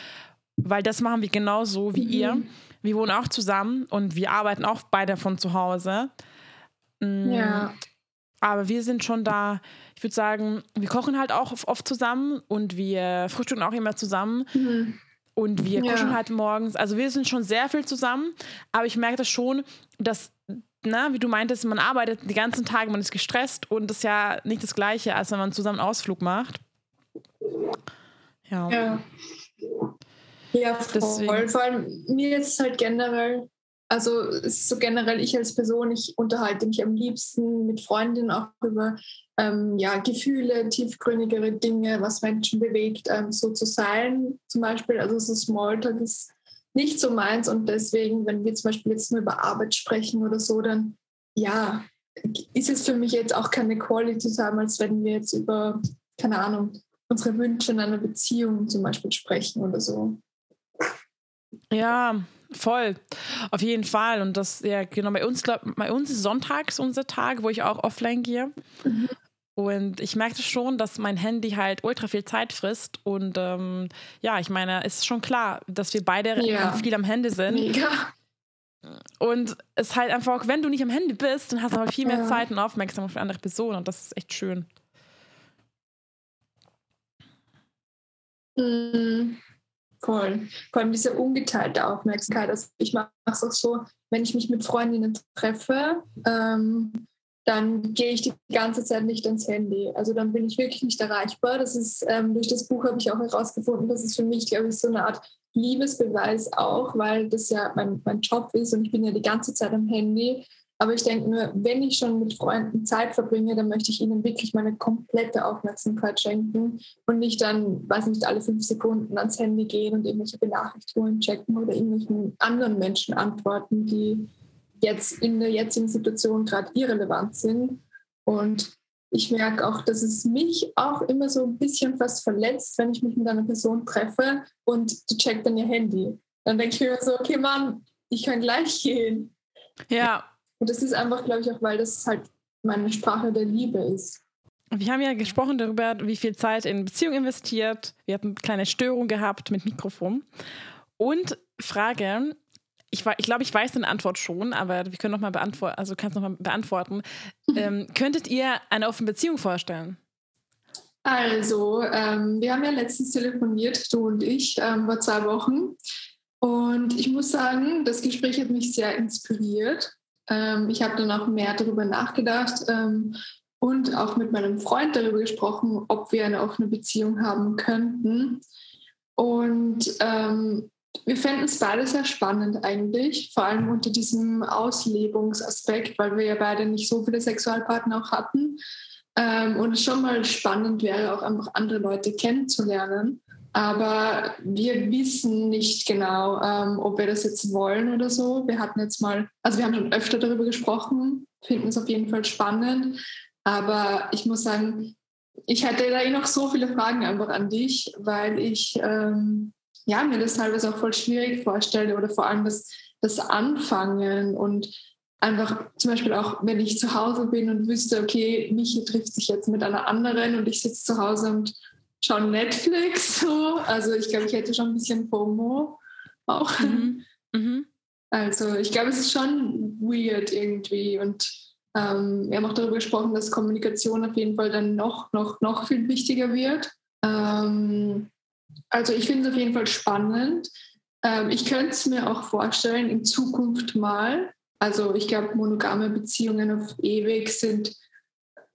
weil das machen wir genauso wie mhm. ihr. Wir wohnen auch zusammen und wir arbeiten auch beide von zu Hause. Mm, ja. Aber wir sind schon da, ich würde sagen, wir kochen halt auch oft zusammen und wir frühstücken auch immer zusammen. Mhm. Und wir kuscheln ja. halt morgens. Also wir sind schon sehr viel zusammen. Aber ich merke das schon, dass, na, wie du meintest, man arbeitet die ganzen Tage, man ist gestresst und das ist ja nicht das Gleiche, als wenn man zusammen einen Ausflug macht. Ja. ja. Ja, voll. Deswegen. Vor allem mir ist es halt generell, also so generell ich als Person, ich unterhalte mich am liebsten mit Freundinnen auch über ähm, ja, Gefühle, tiefgründigere Dinge, was Menschen bewegt, ähm, so zu sein zum Beispiel. Also so Smalltalk ist nicht so meins und deswegen, wenn wir zum Beispiel jetzt nur über Arbeit sprechen oder so, dann ja, ist es für mich jetzt auch keine Quality Time, als wenn wir jetzt über, keine Ahnung, unsere Wünsche in einer Beziehung zum Beispiel sprechen oder so. Ja, voll. Auf jeden Fall. Und das, ja, genau, bei uns, glaub, bei uns ist sonntags unser Tag, wo ich auch offline gehe. Mhm. Und ich merkte schon, dass mein Handy halt ultra viel Zeit frisst. Und ähm, ja, ich meine, es ist schon klar, dass wir beide ja. viel am Handy sind. Mega. Und es ist halt einfach, wenn du nicht am Handy bist, dann hast du aber viel mehr ja. Zeit und Aufmerksamkeit für andere Personen. Und das ist echt schön. Mhm. Voll. Vor allem diese ungeteilte Aufmerksamkeit. Also ich mache es auch so, wenn ich mich mit Freundinnen treffe, ähm, dann gehe ich die ganze Zeit nicht ans Handy. Also dann bin ich wirklich nicht erreichbar. Das ist ähm, durch das Buch habe ich auch herausgefunden, dass es für mich, glaube ich, so eine Art Liebesbeweis auch, weil das ja mein, mein Job ist und ich bin ja die ganze Zeit am Handy. Aber ich denke nur, wenn ich schon mit Freunden Zeit verbringe, dann möchte ich ihnen wirklich meine komplette Aufmerksamkeit schenken und nicht dann, weiß nicht, alle fünf Sekunden ans Handy gehen und irgendwelche Benachrichtigungen checken oder irgendwelchen anderen Menschen antworten, die jetzt in der jetzigen Situation gerade irrelevant sind. Und ich merke auch, dass es mich auch immer so ein bisschen fast verletzt, wenn ich mich mit einer Person treffe und die checkt dann ihr Handy. Dann denke ich mir so, okay, Mann, ich kann gleich gehen. Ja, und das ist einfach, glaube ich, auch, weil das halt meine Sprache der Liebe ist. Wir haben ja gesprochen darüber, wie viel Zeit in Beziehung investiert. Wir hatten eine kleine Störung gehabt mit Mikrofon. Und Frage, ich, ich glaube, ich weiß deine Antwort schon, aber wir können noch mal beantworten, also kannst noch mal beantworten. Ähm, könntet ihr eine offene Beziehung vorstellen? Also, ähm, wir haben ja letztens telefoniert, du und ich, ähm, vor zwei Wochen. Und ich muss sagen, das Gespräch hat mich sehr inspiriert. Ähm, ich habe dann auch mehr darüber nachgedacht ähm, und auch mit meinem Freund darüber gesprochen, ob wir eine offene Beziehung haben könnten. Und ähm, wir fänden es beide sehr spannend eigentlich, vor allem unter diesem Auslebungsaspekt, weil wir ja beide nicht so viele Sexualpartner auch hatten. Ähm, und es schon mal spannend wäre, auch einfach andere Leute kennenzulernen. Aber wir wissen nicht genau, ähm, ob wir das jetzt wollen oder so. Wir hatten jetzt mal, also wir haben schon öfter darüber gesprochen, finden es auf jeden Fall spannend. Aber ich muss sagen, ich hätte da eh noch so viele Fragen einfach an dich, weil ich ähm, ja, mir das teilweise auch voll schwierig vorstelle oder vor allem das, das Anfangen und einfach zum Beispiel auch, wenn ich zu Hause bin und wüsste, okay, Michi trifft sich jetzt mit einer anderen und ich sitze zu Hause und schaue Netflix so. Also ich glaube, ich hätte schon ein bisschen FOMO auch. Mhm. Mhm. Also ich glaube, es ist schon weird irgendwie und ähm, wir haben auch darüber gesprochen, dass Kommunikation auf jeden Fall dann noch, noch, noch viel wichtiger wird. Ähm, also ich finde es auf jeden Fall spannend. Ähm, ich könnte es mir auch vorstellen, in Zukunft mal. Also ich glaube, monogame Beziehungen auf ewig sind,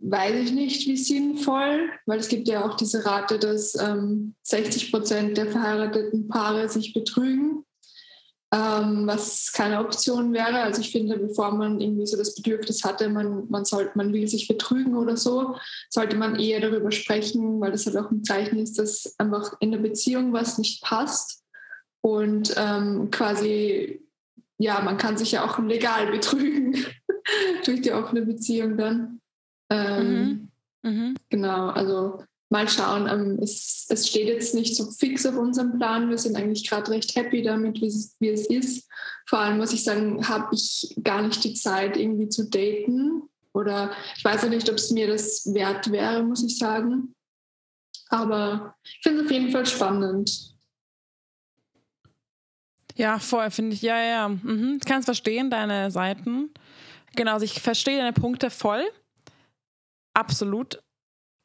weiß ich nicht, wie sinnvoll, weil es gibt ja auch diese Rate, dass ähm, 60 Prozent der verheirateten Paare sich betrügen ähm, was keine Option wäre. Also ich finde, bevor man irgendwie so das Bedürfnis hatte, man, man, sollte, man will sich betrügen oder so, sollte man eher darüber sprechen, weil das halt auch ein Zeichen ist, dass einfach in der Beziehung was nicht passt. Und ähm, quasi, ja, man kann sich ja auch legal betrügen durch die offene Beziehung dann. Ähm, mhm. Mhm. Genau, also mal schauen. Ähm, es, es, steht jetzt nicht so fix auf unserem Plan. Wir sind eigentlich gerade recht happy damit, wie es, wie es ist. Vor allem muss ich sagen, habe ich gar nicht die Zeit, irgendwie zu daten. Oder ich weiß ja nicht, ob es mir das wert wäre, muss ich sagen. Aber ich finde es auf jeden Fall spannend. Ja, voll, finde ich. Ja, ja. Mhm. Ich kann es verstehen, deine Seiten. Genau, also ich verstehe deine Punkte voll. Absolut.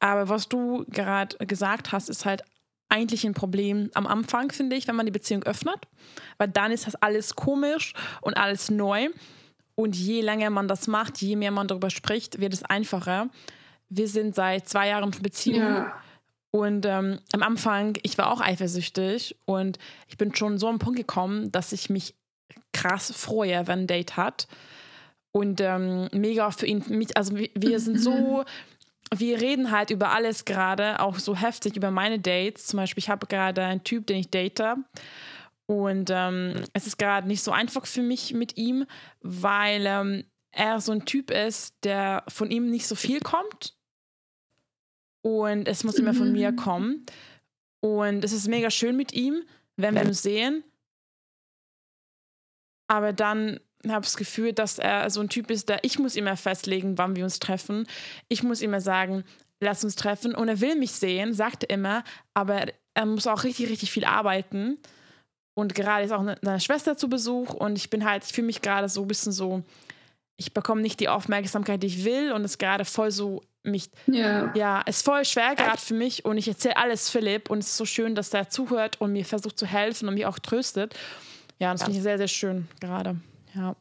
Aber was du gerade gesagt hast, ist halt eigentlich ein Problem am Anfang, finde ich, wenn man die Beziehung öffnet. Weil dann ist das alles komisch und alles neu. Und je länger man das macht, je mehr man darüber spricht, wird es einfacher. Wir sind seit zwei Jahren in Beziehung. Ja. Und ähm, am Anfang, ich war auch eifersüchtig und ich bin schon so am Punkt gekommen, dass ich mich krass freue, wenn ein Date hat. Und ähm, mega für ihn, also wir sind so wir reden halt über alles gerade, auch so heftig über meine Dates. Zum Beispiel, ich habe gerade einen Typ, den ich date. Und ähm, es ist gerade nicht so einfach für mich mit ihm, weil ähm, er so ein Typ ist, der von ihm nicht so viel kommt. Und es muss immer von mir mhm. kommen. Und es ist mega schön mit ihm, wenn wir uns sehen. Aber dann habe das Gefühl, dass er so ein Typ ist, der ich muss immer festlegen, wann wir uns treffen. Ich muss immer sagen, lass uns treffen. Und er will mich sehen, sagt er immer, aber er muss auch richtig, richtig viel arbeiten. Und gerade ist auch seine Schwester zu Besuch und ich bin halt, ich fühle mich gerade so ein bisschen so, ich bekomme nicht die Aufmerksamkeit, die ich will und es ist gerade voll so mich, ja, es ist voll schwer gerade für mich und ich erzähle alles Philipp und es ist so schön, dass er zuhört und mir versucht zu helfen und mich auch tröstet. Ja, das finde ich sehr, sehr schön gerade. Ja.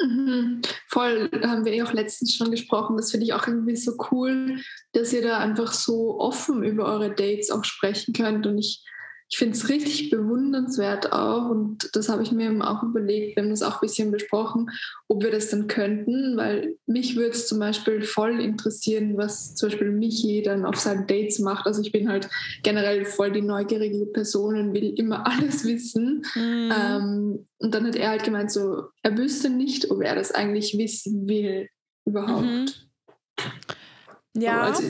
Mhm. Voll, haben wir eh auch letztens schon gesprochen. Das finde ich auch irgendwie so cool, dass ihr da einfach so offen über eure Dates auch sprechen könnt. Und ich ich finde es richtig bewundernswert auch und das habe ich mir auch überlegt, wir haben das auch ein bisschen besprochen, ob wir das dann könnten, weil mich würde es zum Beispiel voll interessieren, was zum Beispiel Michi dann auf seinen Dates macht. Also ich bin halt generell voll die neugierige Person und will immer alles wissen. Mhm. Ähm, und dann hat er halt gemeint, so, er wüsste nicht, ob er das eigentlich wissen will überhaupt. Mhm. Ja. Also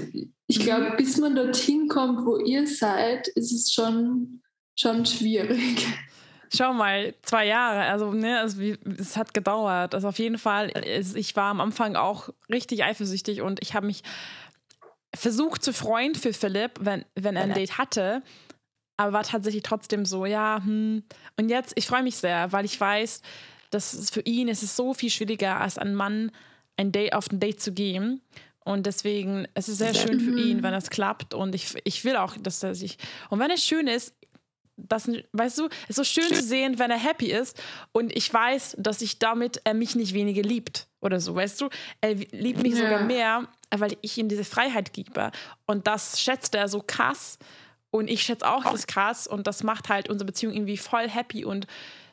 ich glaube, bis man dorthin kommt, wo ihr seid, ist es schon, schon schwierig. Schau mal, zwei Jahre, also ne, also, es hat gedauert. Also auf jeden Fall, ich war am Anfang auch richtig eifersüchtig und ich habe mich versucht zu freuen für Philipp, wenn, wenn er ein Date hatte, aber war tatsächlich trotzdem so, ja, hm. Und jetzt, ich freue mich sehr, weil ich weiß, dass für ihn ist es so viel schwieriger, als ein Mann ein Date, auf ein Date zu gehen. Und deswegen, es ist sehr schön für ihn, wenn das klappt. Und ich, ich will auch, dass er sich. Und wenn es schön ist, das, weißt du, es ist so schön zu sehen, wenn er happy ist. Und ich weiß, dass ich damit er mich nicht weniger liebt oder so, weißt du? Er liebt mich ja. sogar mehr, weil ich ihm diese Freiheit gebe. Und das schätzt er so krass. Und ich schätze auch, das ist krass und das macht halt unsere Beziehung irgendwie voll happy und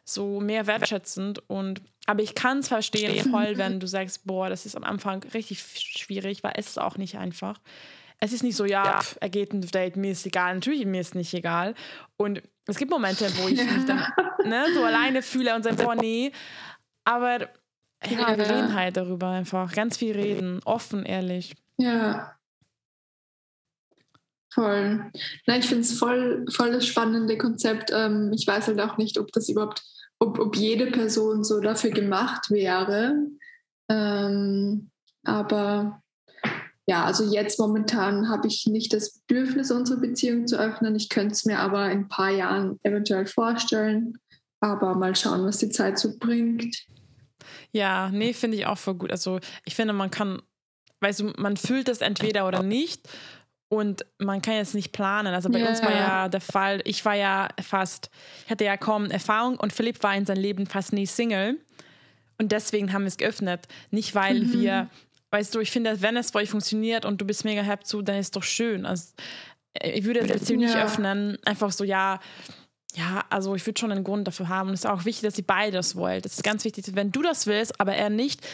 so mehr wertschätzend. Und, aber ich kann es verstehen voll, wenn du sagst, boah, das ist am Anfang richtig schwierig, weil es ist auch nicht einfach. Es ist nicht so, ja, pf, er geht ein Date, mir ist egal. Natürlich, mir ist nicht egal. Und es gibt Momente, wo ich mich dann ne, so alleine fühle und sage, boah, nee. Aber ja, wir reden halt darüber einfach. Ganz viel reden, offen, ehrlich. Ja. Voll. Nein, ich finde es voll, voll das spannende Konzept. Ähm, ich weiß halt auch nicht, ob das überhaupt, ob, ob jede Person so dafür gemacht wäre. Ähm, aber ja, also jetzt momentan habe ich nicht das Bedürfnis, unsere Beziehung zu öffnen. Ich könnte es mir aber in ein paar Jahren eventuell vorstellen. Aber mal schauen, was die Zeit so bringt. Ja, nee, finde ich auch voll gut. Also ich finde, man kann, weißt du, man fühlt es entweder oder nicht. Und man kann jetzt nicht planen. Also bei yeah. uns war ja der Fall, ich war ja fast, ich hatte ja kaum Erfahrung und Philipp war in seinem Leben fast nie Single. Und deswegen haben wir es geöffnet. Nicht, weil mhm. wir, weißt du, ich finde, wenn es für euch funktioniert und du bist mega happy zu, dann ist es doch schön. Also, ich würde die Beziehung ja. nicht öffnen. Einfach so, ja, ja, also ich würde schon einen Grund dafür haben. Und es ist auch wichtig, dass ihr beide das wollt. Das ist ganz wichtig, wenn du das willst, aber er nicht,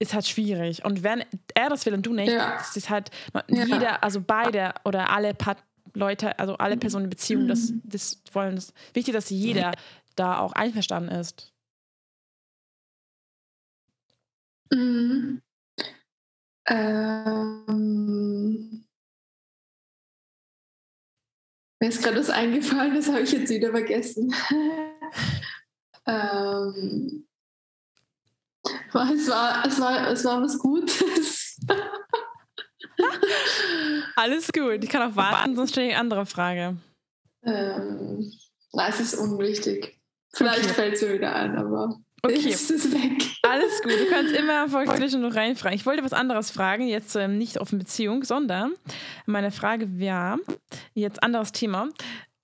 ist halt schwierig. Und wenn er das will und du nicht, ja. das ist halt ja. jeder, also beide oder alle Part Leute, also alle mhm. Personen in Beziehung, das, mhm. das wollen. Das wichtig, dass jeder da auch einverstanden ist. Mhm. Ähm, mir ist gerade was eingefallen, das habe ich jetzt wieder vergessen. ähm, es war, es war, es war was Gutes. Alles gut. Ich kann auch warten, sonst stelle ich eine andere Frage. Ähm, nein, es ist unwichtig. Vielleicht okay. fällt es mir wieder ein, aber okay. ist es weg. Alles gut. Du kannst immer zwischen noch reinfragen. Ich wollte was anderes fragen, jetzt ähm, nicht auf eine Beziehung, sondern meine Frage wäre, jetzt anderes Thema.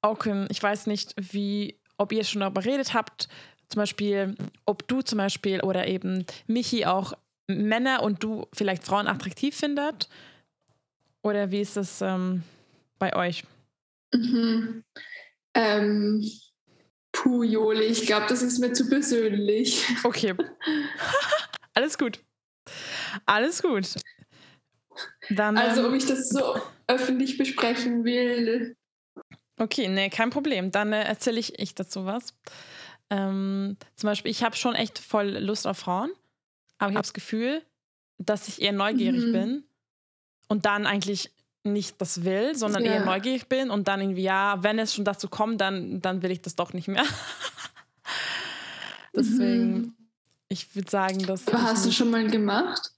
Auch, ähm, ich weiß nicht, wie, ob ihr schon darüber geredet habt, zum Beispiel, ob du zum Beispiel oder eben Michi auch Männer und du vielleicht Frauen attraktiv findet? Oder wie ist das ähm, bei euch? Mhm. Ähm, puh, Joli, ich glaube, das ist mir zu persönlich. Okay. Alles gut. Alles gut. Dann, also, ähm, ob ich das so öffentlich besprechen will. Okay, nee, kein Problem. Dann äh, erzähle ich, ich dazu was. Ähm, zum Beispiel, ich habe schon echt voll Lust auf Frauen, aber ich habe das Gefühl, dass ich eher neugierig mhm. bin und dann eigentlich nicht das will, sondern ja. eher neugierig bin und dann irgendwie, ja, wenn es schon dazu kommt, dann, dann will ich das doch nicht mehr. Deswegen, mhm. ich würde sagen, dass. Aber hast du schon mal gemacht?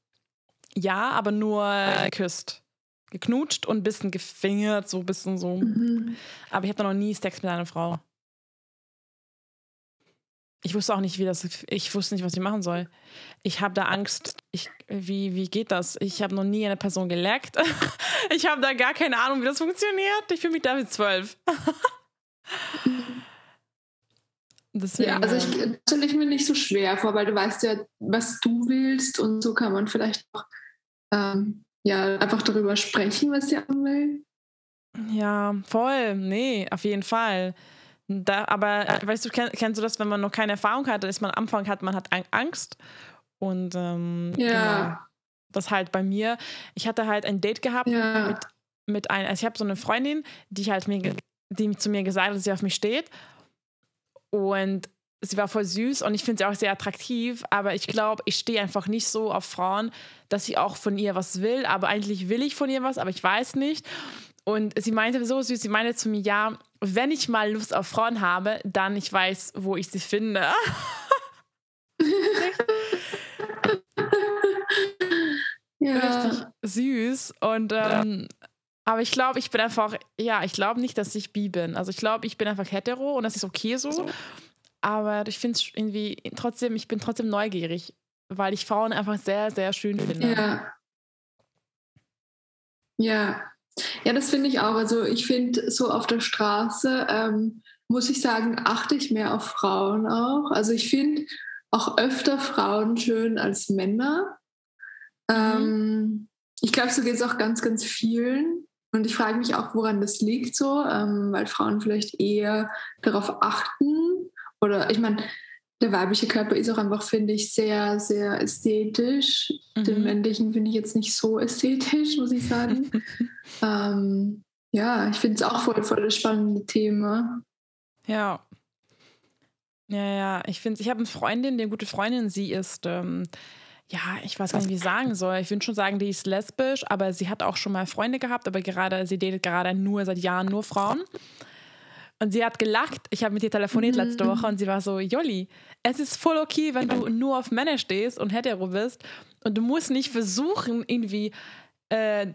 Ja, aber nur geküsst. Geknutscht und ein bisschen gefingert, so ein bisschen so. Mhm. Aber ich habe noch nie Sex mit einer Frau ich wusste auch nicht, wie das, ich wusste nicht, was ich machen soll. Ich habe da Angst. Ich, wie, wie geht das? Ich habe noch nie eine Person geleckt. ich habe da gar keine Ahnung, wie das funktioniert. Ich fühle mich da wie zwölf. Deswegen, ja, also ich stelle ich mir nicht so schwer vor, weil du weißt ja, was du willst und so kann man vielleicht auch ähm, ja, einfach darüber sprechen, was sie will. Ja, voll. Nee, auf jeden Fall. Da, aber äh, weißt du, kenn, kennst du das, wenn man noch keine Erfahrung hat, dann ist man am Anfang hat, man hat Angst. Und ähm, ja. Genau, das halt bei mir. Ich hatte halt ein Date gehabt ja. mit, mit einer, also ich habe so eine Freundin, die halt mir, die zu mir gesagt hat, dass sie auf mich steht. Und sie war voll süß und ich finde sie auch sehr attraktiv, aber ich glaube, ich stehe einfach nicht so auf Frauen, dass sie auch von ihr was will, aber eigentlich will ich von ihr was, aber ich weiß nicht. Und sie meinte so süß, sie meinte zu mir, ja, wenn ich mal Lust auf Frauen habe, dann ich weiß, wo ich sie finde. ja. Richtig süß. Und ähm, aber ich glaube, ich bin einfach, ja, ich glaube nicht, dass ich bi bin. Also ich glaube, ich bin einfach hetero und das ist okay so. Aber ich finde es irgendwie trotzdem, ich bin trotzdem neugierig, weil ich Frauen einfach sehr, sehr schön finde. Ja. Ja, ja, das finde ich auch. Also ich finde, so auf der Straße, ähm, muss ich sagen, achte ich mehr auf Frauen auch. Also ich finde auch öfter Frauen schön als Männer. Mhm. Ähm, ich glaube, so geht es auch ganz, ganz vielen. Und ich frage mich auch, woran das liegt so, ähm, weil Frauen vielleicht eher darauf achten. Oder ich meine, der weibliche Körper ist auch einfach, finde ich, sehr, sehr ästhetisch. Mhm. Den männlichen finde ich jetzt nicht so ästhetisch, muss ich sagen. ähm, ja, ich finde es auch voll, voll das spannende Thema. Ja. Ja, ja, ich finde, ich habe eine Freundin, die eine gute Freundin, sie ist, ähm, ja, ich weiß gar nicht, wie ich sagen soll. Ich würde schon sagen, die ist lesbisch, aber sie hat auch schon mal Freunde gehabt, aber gerade, sie datet gerade nur seit Jahren nur Frauen. Und sie hat gelacht. Ich habe mit ihr telefoniert mhm. letzte Woche und sie war so, Jolli, es ist voll okay, wenn du nur auf Männer stehst und hetero bist und du musst nicht versuchen, irgendwie äh,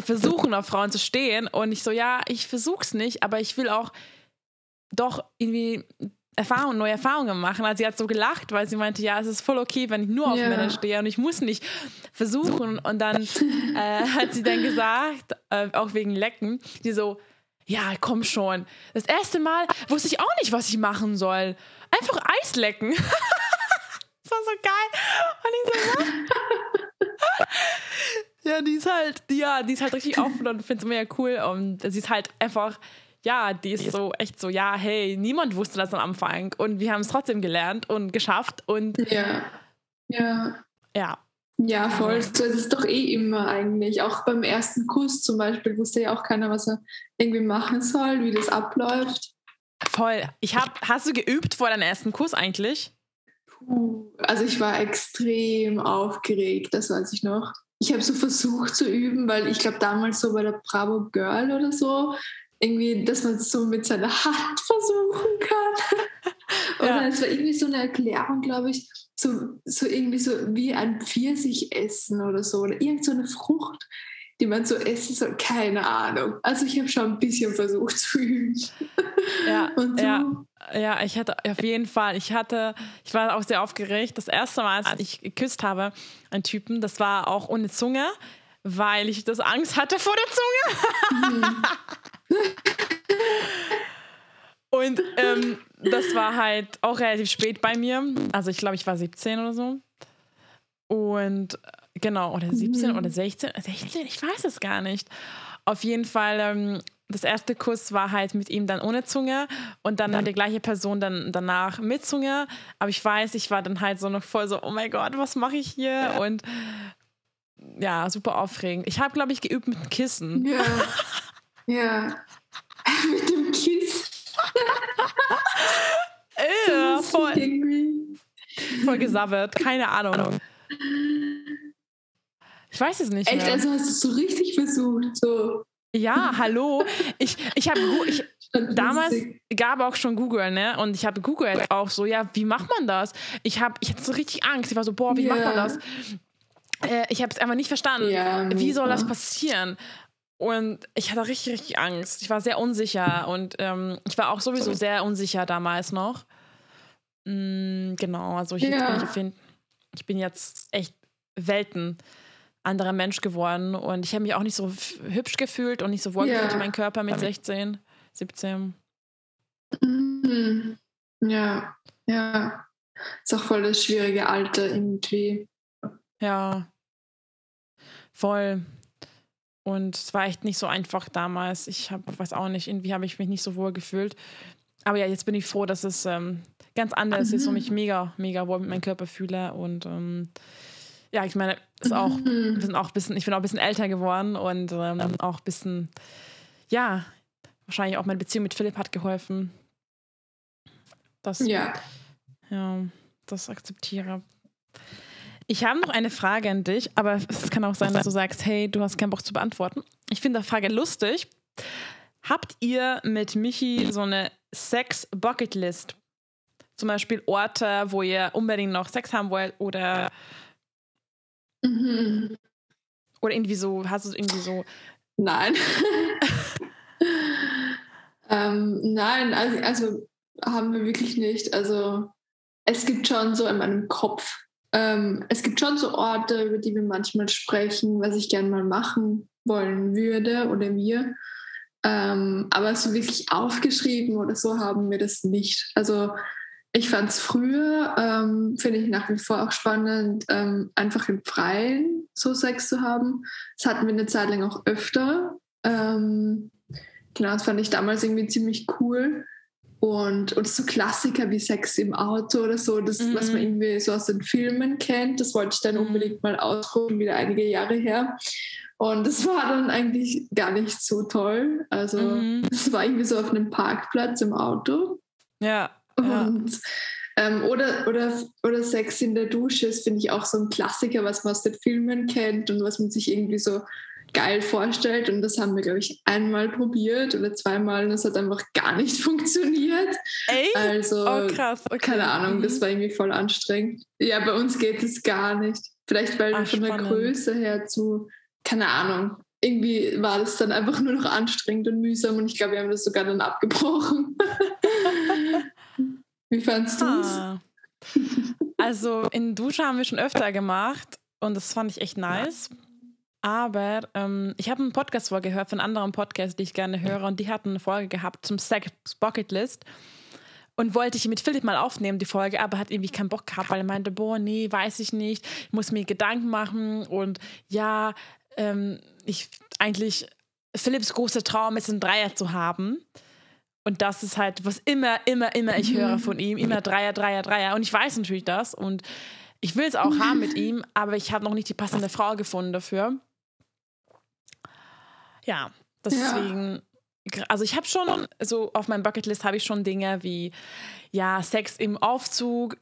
versuchen, auf Frauen zu stehen. Und ich so, ja, ich versuch's nicht, aber ich will auch doch irgendwie Erfahrungen, neue Erfahrungen machen. Also sie hat so gelacht, weil sie meinte, ja, es ist voll okay, wenn ich nur auf yeah. Männer stehe und ich muss nicht versuchen. Und dann äh, hat sie dann gesagt, äh, auch wegen Lecken, die so, ja, komm schon. Das erste Mal wusste ich auch nicht, was ich machen soll. Einfach Eis lecken. das war so geil. Und ich so, was? ja, die ist halt, die, ja, die ist halt richtig offen und finde es mega cool. Und sie ist halt einfach ja, die ist so echt so, ja, hey, niemand wusste das am Anfang und wir haben es trotzdem gelernt und geschafft und ja, ja, ja. Ja, voll. Das ist doch eh immer eigentlich. Auch beim ersten Kuss zum Beispiel wusste ja auch keiner, was er irgendwie machen soll, wie das abläuft. Voll. Ich hab, hast du geübt vor deinem ersten Kuss eigentlich? Puh, also ich war extrem aufgeregt, das weiß ich noch. Ich habe so versucht zu üben, weil ich glaube damals so bei der Bravo Girl oder so irgendwie, dass man es so mit seiner Hand versuchen kann. Oder ja. es war irgendwie so eine Erklärung, glaube ich, so, so irgendwie so wie ein Pfirsich essen oder so. Oder irgend so eine Frucht, die man so essen soll. Keine Ahnung. Also ich habe schon ein bisschen versucht zu üben. Ja, so. ja, ja, ich hatte auf jeden Fall, ich hatte, ich war auch sehr aufgeregt. Das erste Mal, als ich geküsst habe, einen Typen, das war auch ohne Zunge, weil ich das Angst hatte vor der Zunge. Mhm. Und ähm, das war halt auch relativ spät bei mir. Also ich glaube, ich war 17 oder so. Und äh, genau, oder 17 mhm. oder 16. 16, ich weiß es gar nicht. Auf jeden Fall, ähm, das erste Kuss war halt mit ihm dann ohne Zunge und dann, dann die gleiche Person dann danach mit Zunge. Aber ich weiß, ich war dann halt so noch voll so, oh mein Gott, was mache ich hier? Und ja, super aufregend. Ich habe, glaube ich, geübt mit Kissen. Ja. Ja. Mit dem Ja, voll, voll gesabbert. Keine Ahnung. Ich weiß es nicht. Echt, mehr. also hast du es so richtig versucht. So. Ja, hallo. Ich, ich habe ich, damals gab auch schon Google, ne? Und ich habe googelt auch so, ja, wie macht man das? Ich habe ich hatte so richtig Angst. Ich war so, boah, wie yeah. macht man das? Äh, ich habe es einfach nicht verstanden. Ja, wie soll das passieren? Und ich hatte richtig, richtig Angst. Ich war sehr unsicher und ähm, ich war auch sowieso sehr unsicher damals noch. Mm, genau, also ich, ja. ich, find, ich bin jetzt echt Welten anderer Mensch geworden und ich habe mich auch nicht so hübsch gefühlt und nicht so wohl gefühlt in meinem Körper mit 16, 17. Mhm. Ja, ja. Ist auch voll das schwierige Alter irgendwie. Ja. Voll. Und es war echt nicht so einfach damals. Ich hab, weiß auch nicht, irgendwie habe ich mich nicht so wohl gefühlt. Aber ja, jetzt bin ich froh, dass es ähm, ganz anders mhm. ist und mich mega, mega wohl mit meinem Körper fühle. Und ähm, ja, ich meine, ist auch, mhm. sind auch bisschen, ich bin auch ein bisschen älter geworden und ähm, auch ein bisschen, ja, wahrscheinlich auch meine Beziehung mit Philipp hat geholfen. Das, ja. Ja, das akzeptiere. Ich habe noch eine Frage an dich, aber es kann auch sein, dass du sagst, hey, du hast keinen Bock zu beantworten. Ich finde die Frage lustig. Habt ihr mit Michi so eine Sex-Bucket-List? Zum Beispiel Orte, wo ihr unbedingt noch Sex haben wollt oder mhm. oder irgendwie so, hast du irgendwie so Nein. ähm, nein, also, also haben wir wirklich nicht. Also es gibt schon so in meinem Kopf ähm, es gibt schon so Orte, über die wir manchmal sprechen, was ich gerne mal machen wollen würde oder wir. Ähm, aber so wirklich aufgeschrieben oder so haben wir das nicht. Also ich fand es früher, ähm, finde ich nach wie vor auch spannend, ähm, einfach im Freien so Sex zu haben. Das hatten wir eine Zeit lang auch öfter. Ähm, genau, das fand ich damals irgendwie ziemlich cool. Und, und so Klassiker wie Sex im Auto oder so, das, mhm. was man irgendwie so aus den Filmen kennt, das wollte ich dann mhm. unbedingt mal ausprobieren, wieder einige Jahre her. Und das war dann eigentlich gar nicht so toll. Also es mhm. war irgendwie so auf einem Parkplatz im Auto. Ja. Und ja. Ähm, oder, oder, oder Sex in der Dusche ist, finde ich, auch so ein Klassiker, was man aus den Filmen kennt und was man sich irgendwie so geil vorstellt. Und das haben wir, glaube ich, einmal probiert oder zweimal und es hat einfach gar nicht funktioniert. Ey? Also, oh, krass. Okay. keine Ahnung, das mhm. war irgendwie voll anstrengend. Ja, bei uns geht es gar nicht. Vielleicht, weil Ach, von der Größe her zu, keine Ahnung, irgendwie war das dann einfach nur noch anstrengend und mühsam und ich glaube, wir haben das sogar dann abgebrochen. Wie fandest du es? Ah. Also in Dusche haben wir schon öfter gemacht und das fand ich echt nice. Aber ähm, ich habe einen Podcast vorgehört von anderen Podcasts, die ich gerne höre, und die hatten eine Folge gehabt zum Sex Bucket List. Und wollte ich mit Philipp mal aufnehmen, die Folge, aber hat irgendwie keinen Bock gehabt, weil er meinte, boah, nee, weiß ich nicht, ich muss mir Gedanken machen und ja, ähm, ich eigentlich, Philipps großer Traum ist, einen Dreier zu haben. Und das ist halt, was immer, immer, immer ich höre mhm. von ihm. Immer Dreier, Dreier, Dreier. Und ich weiß natürlich das. Und ich will es auch haben mit ihm, aber ich habe noch nicht die passende Frau gefunden dafür. Ja, deswegen. Ja. Also ich habe schon, so auf meinem Bucketlist habe ich schon Dinge wie, ja, Sex im Aufzug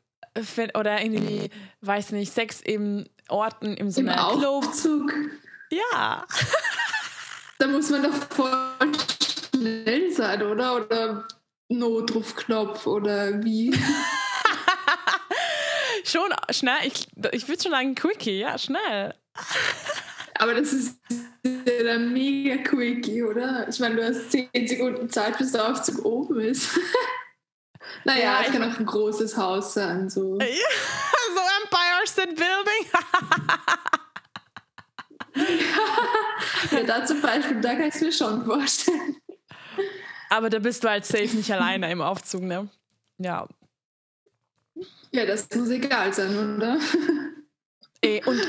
oder irgendwie, weiß nicht, Sex im Orten, im so Im Aufzug? Ja. Da muss man doch voll schnell sein, oder? Oder Notrufknopf oder wie? schon schnell. Ich, ich würde schon sagen Quickie, ja, schnell. Aber das ist ja mega Quickie, oder? Ich meine, du hast 10 Sekunden Zeit, bis der Aufzug oben ist. naja, ja, es kann auch ein großes Haus sein. So, ja, so Empire State Building. ja, da zum Beispiel, da kann ich es mir schon vorstellen. Aber da bist du halt safe nicht alleine im Aufzug, ne? Ja. Ja, das muss egal sein, oder? Ey, und,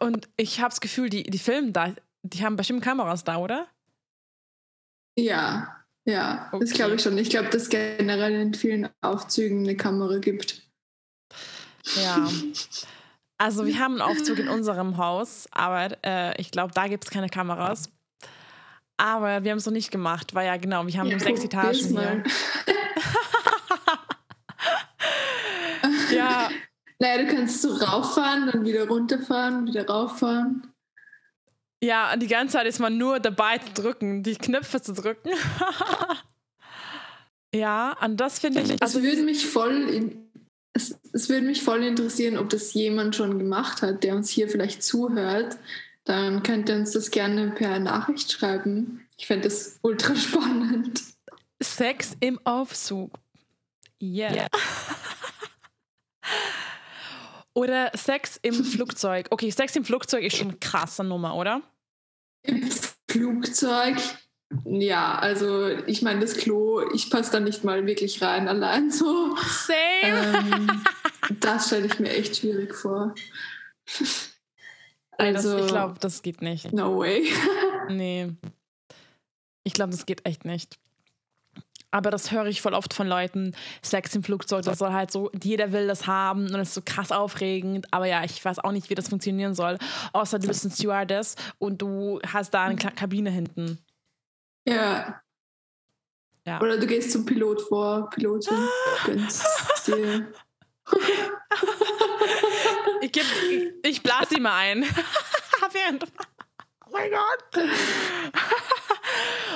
und ich habe das Gefühl, die, die filmen da, die haben bestimmt Kameras da, oder? Ja, ja, okay. das glaube ich schon. Ich glaube, dass generell in vielen Aufzügen eine Kamera gibt. Ja. Also wir haben einen Aufzug in unserem Haus, aber äh, ich glaube, da gibt es keine Kameras. Aber wir haben es noch nicht gemacht, weil ja genau, wir haben ja, sechs Etagen hier. ja. Naja, du kannst so rauffahren, dann wieder runterfahren, wieder rauffahren. Ja, und die ganze Zeit ist man nur dabei zu drücken, die Knöpfe zu drücken. ja, und das finde ich. Also, würde mich voll in, es, es würde mich voll interessieren, ob das jemand schon gemacht hat, der uns hier vielleicht zuhört dann könnt ihr uns das gerne per Nachricht schreiben. Ich fände das ultra spannend. Sex im Aufzug. Yeah. yeah. Oder Sex im Flugzeug. Okay, Sex im Flugzeug ist schon eine krasse Nummer, oder? Im Flugzeug, ja, also ich meine, das Klo, ich passe da nicht mal wirklich rein allein so. Same. Ähm, das stelle ich mir echt schwierig vor. Also, das, ich glaube, das geht nicht. No way. nee. Ich glaube, das geht echt nicht. Aber das höre ich voll oft von Leuten. Sex im Flugzeug, das soll halt so, jeder will das haben und es ist so krass aufregend. Aber ja, ich weiß auch nicht, wie das funktionieren soll. Außer du bist ein Stewardess und du hast da eine Kabine hinten. Ja. ja. Oder du gehst zum Pilot vor, Pilotin. Gönnst dir. Ich, geb, ich, ich blase sie mal ein. oh mein Gott.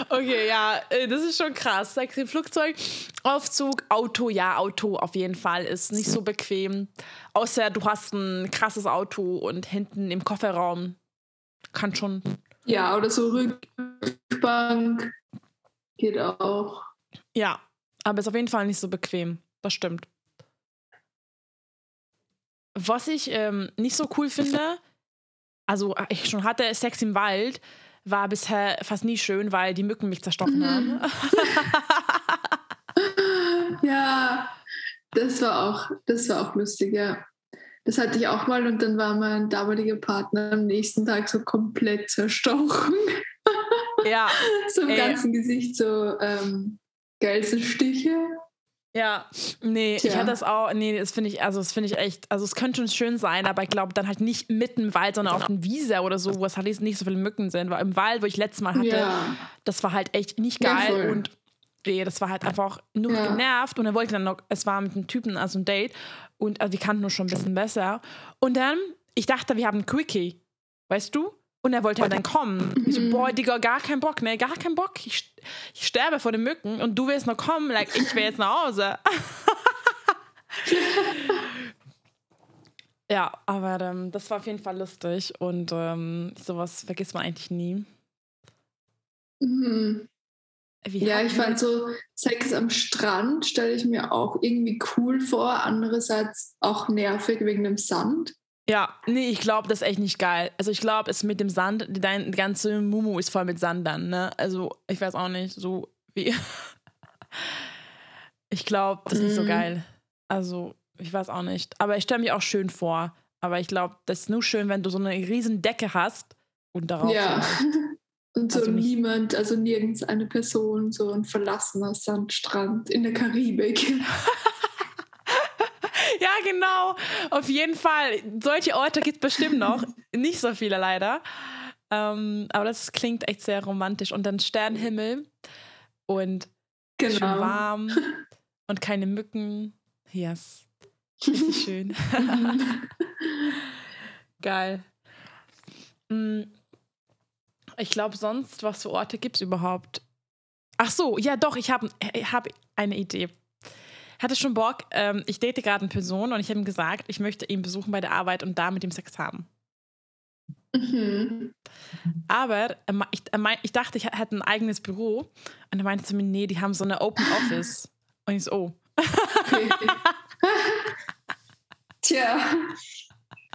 Okay, ja, äh, das ist schon krass. Sexy Flugzeug, Aufzug, Auto, ja, Auto auf jeden Fall ist nicht so bequem. Außer du hast ein krasses Auto und hinten im Kofferraum kann schon. Ja, oder so Rückbank geht auch. Ja, aber ist auf jeden Fall nicht so bequem. Das stimmt. Was ich ähm, nicht so cool finde, also äh, ich schon hatte Sex im Wald, war bisher fast nie schön, weil die Mücken mich zerstochen mhm. haben. ja, das war auch, das war auch lustig, ja. Das hatte ich auch mal und dann war mein damaliger Partner am nächsten Tag so komplett zerstochen. Ja. so im ganzen Gesicht so ähm, Gelsenstiche. Ja, nee, ich Tja. hatte das auch, nee, das finde ich, also das finde ich echt, also es könnte schon schön sein, aber ich glaube dann halt nicht mitten im Wald, sondern auf dem Wiese oder so, wo es halt nicht so viele Mücken sind, weil im Wald, wo ich letztes Mal hatte, Ja. das war halt echt nicht Ja, geil voll. und nee, das war halt einfach nur Ja. genervt und er wollte dann noch, es war mit einem Typen, also ein Date und also wir kannten uns schon ein bisschen besser und dann, ich dachte, wir haben ein Quickie, weißt du? Und er wollte halt dann kommen. Ich so, boah, Digga, gar keinen Bock, ne, gar keinen Bock. Ich, ich sterbe vor den Mücken und du willst noch kommen, like, ich will jetzt nach Hause. ja, aber ähm, das war auf jeden Fall lustig und ähm, sowas vergisst man eigentlich nie. Mhm. Ja, ich fand so Sex am Strand stelle ich mir auch irgendwie cool vor, andererseits auch nervig wegen dem Sand. Ja, nee, ich glaube, das ist echt nicht geil. Also ich glaube, es mit dem Sand, dein ganze Mumu ist voll mit Sand dann, ne? Also ich weiß auch nicht, so wie. ich glaube, das ist nicht so Mhm. geil. Also ich weiß auch nicht. Aber ich stelle mir auch schön vor. Aber ich glaube, das ist nur schön, wenn du so eine riesen Decke hast und darauf. Ja. Und so Also niemand, also nirgends eine Person, so ein verlassener Sandstrand in der Karibik. Genau. Auf jeden Fall. Solche Orte gibt es bestimmt noch. Nicht so viele leider. Ähm, aber das klingt echt sehr romantisch. Und dann Sternenhimmel und schön Genau. warm und keine Mücken. Yes. Richtig schön. Geil. Mm, Ich glaube, sonst, was für Orte gibt es überhaupt? Ach so, ja doch, ich habe hab eine Idee. Hatte schon Bock, ähm, ich date gerade eine Person und ich habe ihm gesagt, ich möchte ihn besuchen bei der Arbeit und da mit ihm Sex haben. Mhm. Aber er ich, ich dachte, ich hätte ein eigenes Büro und er meinte zu mir, nee, die haben so eine Open Office. Und ich so, oh. Okay. Tja.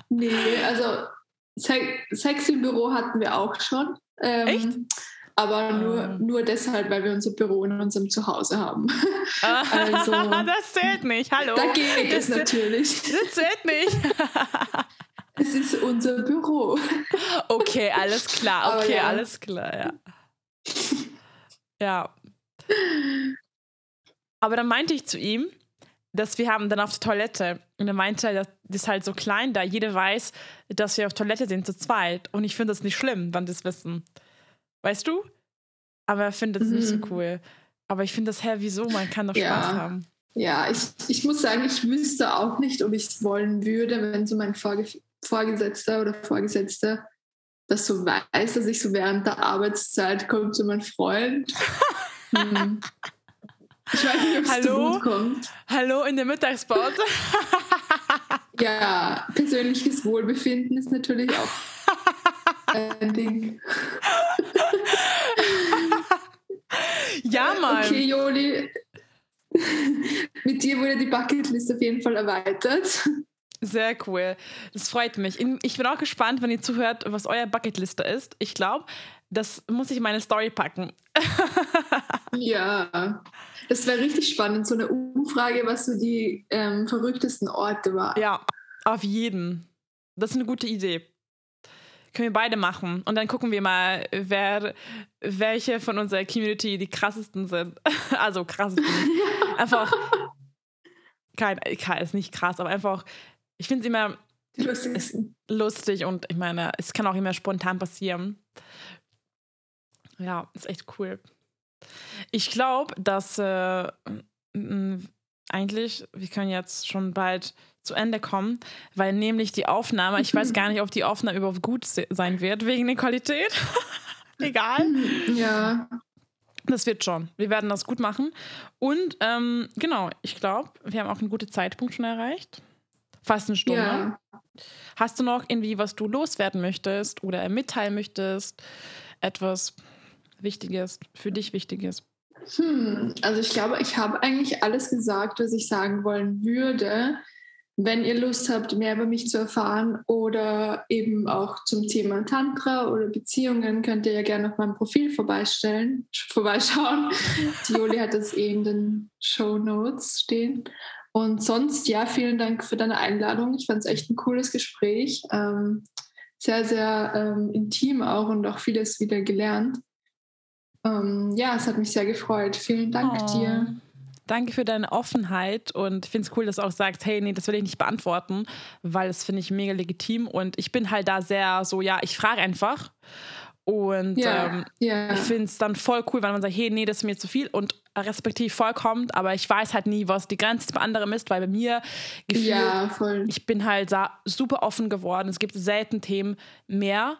Nee, also Se Sex im Büro hatten wir auch schon. Ähm, Echt? Aber nur, Ah. nur deshalb, weil wir unser Büro in unserem Zuhause haben. Also- das zählt nicht, hallo. Da geht es natürlich. das zählt nicht. Es ist unser Büro. Okay, alles klar. Aber Okay, ja. alles klar, ja. Ja. Aber dann meinte ich zu ihm, dass wir haben dann auf der Toilette. Und er meinte, das ist halt so klein da. Jeder weiß, dass wir auf Toilette sind zu zweit. Und ich finde das nicht schlimm, wenn die das wissen. Weißt du? Aber er findet es nicht so Mhm. cool. Aber ich finde das, hä, wieso? Man kann doch Ja. Spaß haben. Ja, ich, ich muss sagen, ich wüsste auch nicht, ob ich es wollen würde, wenn so mein Vorge Vorgesetzter oder Vorgesetzte das so weiß, dass ich so während der Arbeitszeit kommt so mein Freund. Hm. Ich weiß nicht, ob es so Hallo? gut kommt. Hallo in der Mittagspause. Ja, persönliches Wohlbefinden ist natürlich auch ein Ding. Ja, Mann. Okay, Joli, mit dir wurde die Bucketlist auf jeden Fall erweitert. Sehr cool. Das freut mich. Ich bin auch gespannt, wenn ihr zuhört, was euer Bucketliste ist. Ich glaube, das muss ich in meine Story packen. Ja, das wäre richtig spannend, so eine Umfrage, was so die ähm, verrücktesten Orte waren. Ja, auf jeden. Das ist eine gute Idee. Können wir beide machen. Und dann gucken wir mal, wer, welche von unserer Community die krassesten sind. Also krassesten. Einfach. Kein, kein, ist nicht krass, aber einfach. Ich finde es immer lustig und ich meine, es kann auch immer spontan passieren. Ja, ist echt cool. Ich glaube, dass äh, eigentlich, wir können jetzt schon bald zu Ende kommen, weil nämlich die Aufnahme, ich weiß gar nicht, ob die Aufnahme überhaupt gut se- sein wird, wegen der Qualität. Egal. Ja, Das wird schon. Wir werden das gut machen. Und ähm, genau, ich glaube, wir haben auch einen guten Zeitpunkt schon erreicht. Fast eine Stunde. ja. Hast du noch irgendwie, was du loswerden möchtest oder mitteilen möchtest? Etwas Wichtiges, für dich Wichtiges? Hm, also ich glaube, ich habe eigentlich alles gesagt, was ich sagen wollen würde. Wenn ihr Lust habt, mehr über mich zu erfahren oder eben auch zum Thema Tantra oder Beziehungen, könnt ihr ja gerne auf meinem Profil vorbeistellen, vorbeischauen. Die Joli hat das eh in den Show Notes stehen. Und sonst, ja, vielen Dank für deine Einladung. Ich fand es echt ein cooles Gespräch. Ähm, sehr, sehr ähm, intim auch und auch vieles wieder gelernt. ähm, ja, es hat mich sehr gefreut. Vielen Dank oh. dir. Danke für deine Offenheit und ich finde es cool, dass du auch sagst, hey, nee, das will ich nicht beantworten, weil das finde ich mega legitim und ich bin halt da sehr so, ja, ich frage einfach und yeah, ähm, yeah. ich finde es dann voll cool, wenn man sagt, hey, nee, das ist mir zu viel und respektiv vollkommt, aber ich weiß halt nie, was die Grenze bei anderen ist, weil bei mir gefühlt, ja, ich bin halt super offen geworden. Es gibt selten Themen mehr,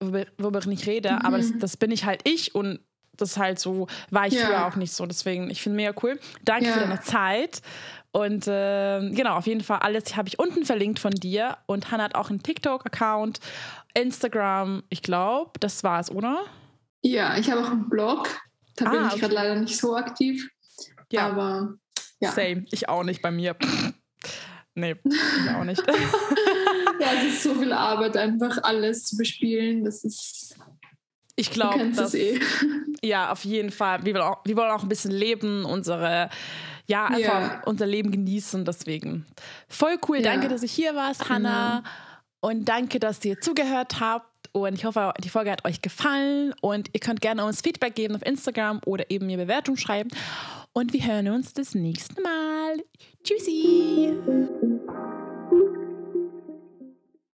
worüber ich nicht rede, mhm. aber das, das, bin ich halt ich und das ist halt so, war ich ja. früher auch nicht so. Deswegen, ich finde mega cool. Danke ja. für deine Zeit. Und äh, genau, auf jeden Fall alles habe ich unten verlinkt von dir. Und Hannah hat auch einen TikTok-Account, Instagram, ich glaube, das war es, oder? Ja, ich habe auch einen Blog. Da ah, bin ich okay. gerade leider nicht so aktiv. Ja. Aber ja. Same, ich auch nicht bei mir. nee, ich auch nicht. ja, es ist so viel Arbeit, einfach alles zu bespielen. Das ist ich glaube, das eh. ja, auf jeden Fall. Wir wollen, auch, wir wollen auch ein bisschen leben, unsere, ja, einfach yeah. unser Leben genießen. Deswegen voll cool. Yeah. Danke, dass du hier warst, genau. Hannah. Und danke, dass ihr zugehört habt. Und ich hoffe, die Folge hat euch gefallen. Und ihr könnt gerne uns Feedback geben auf Instagram oder eben mir Bewertung schreiben. Und wir hören uns das nächste Mal. Tschüssi.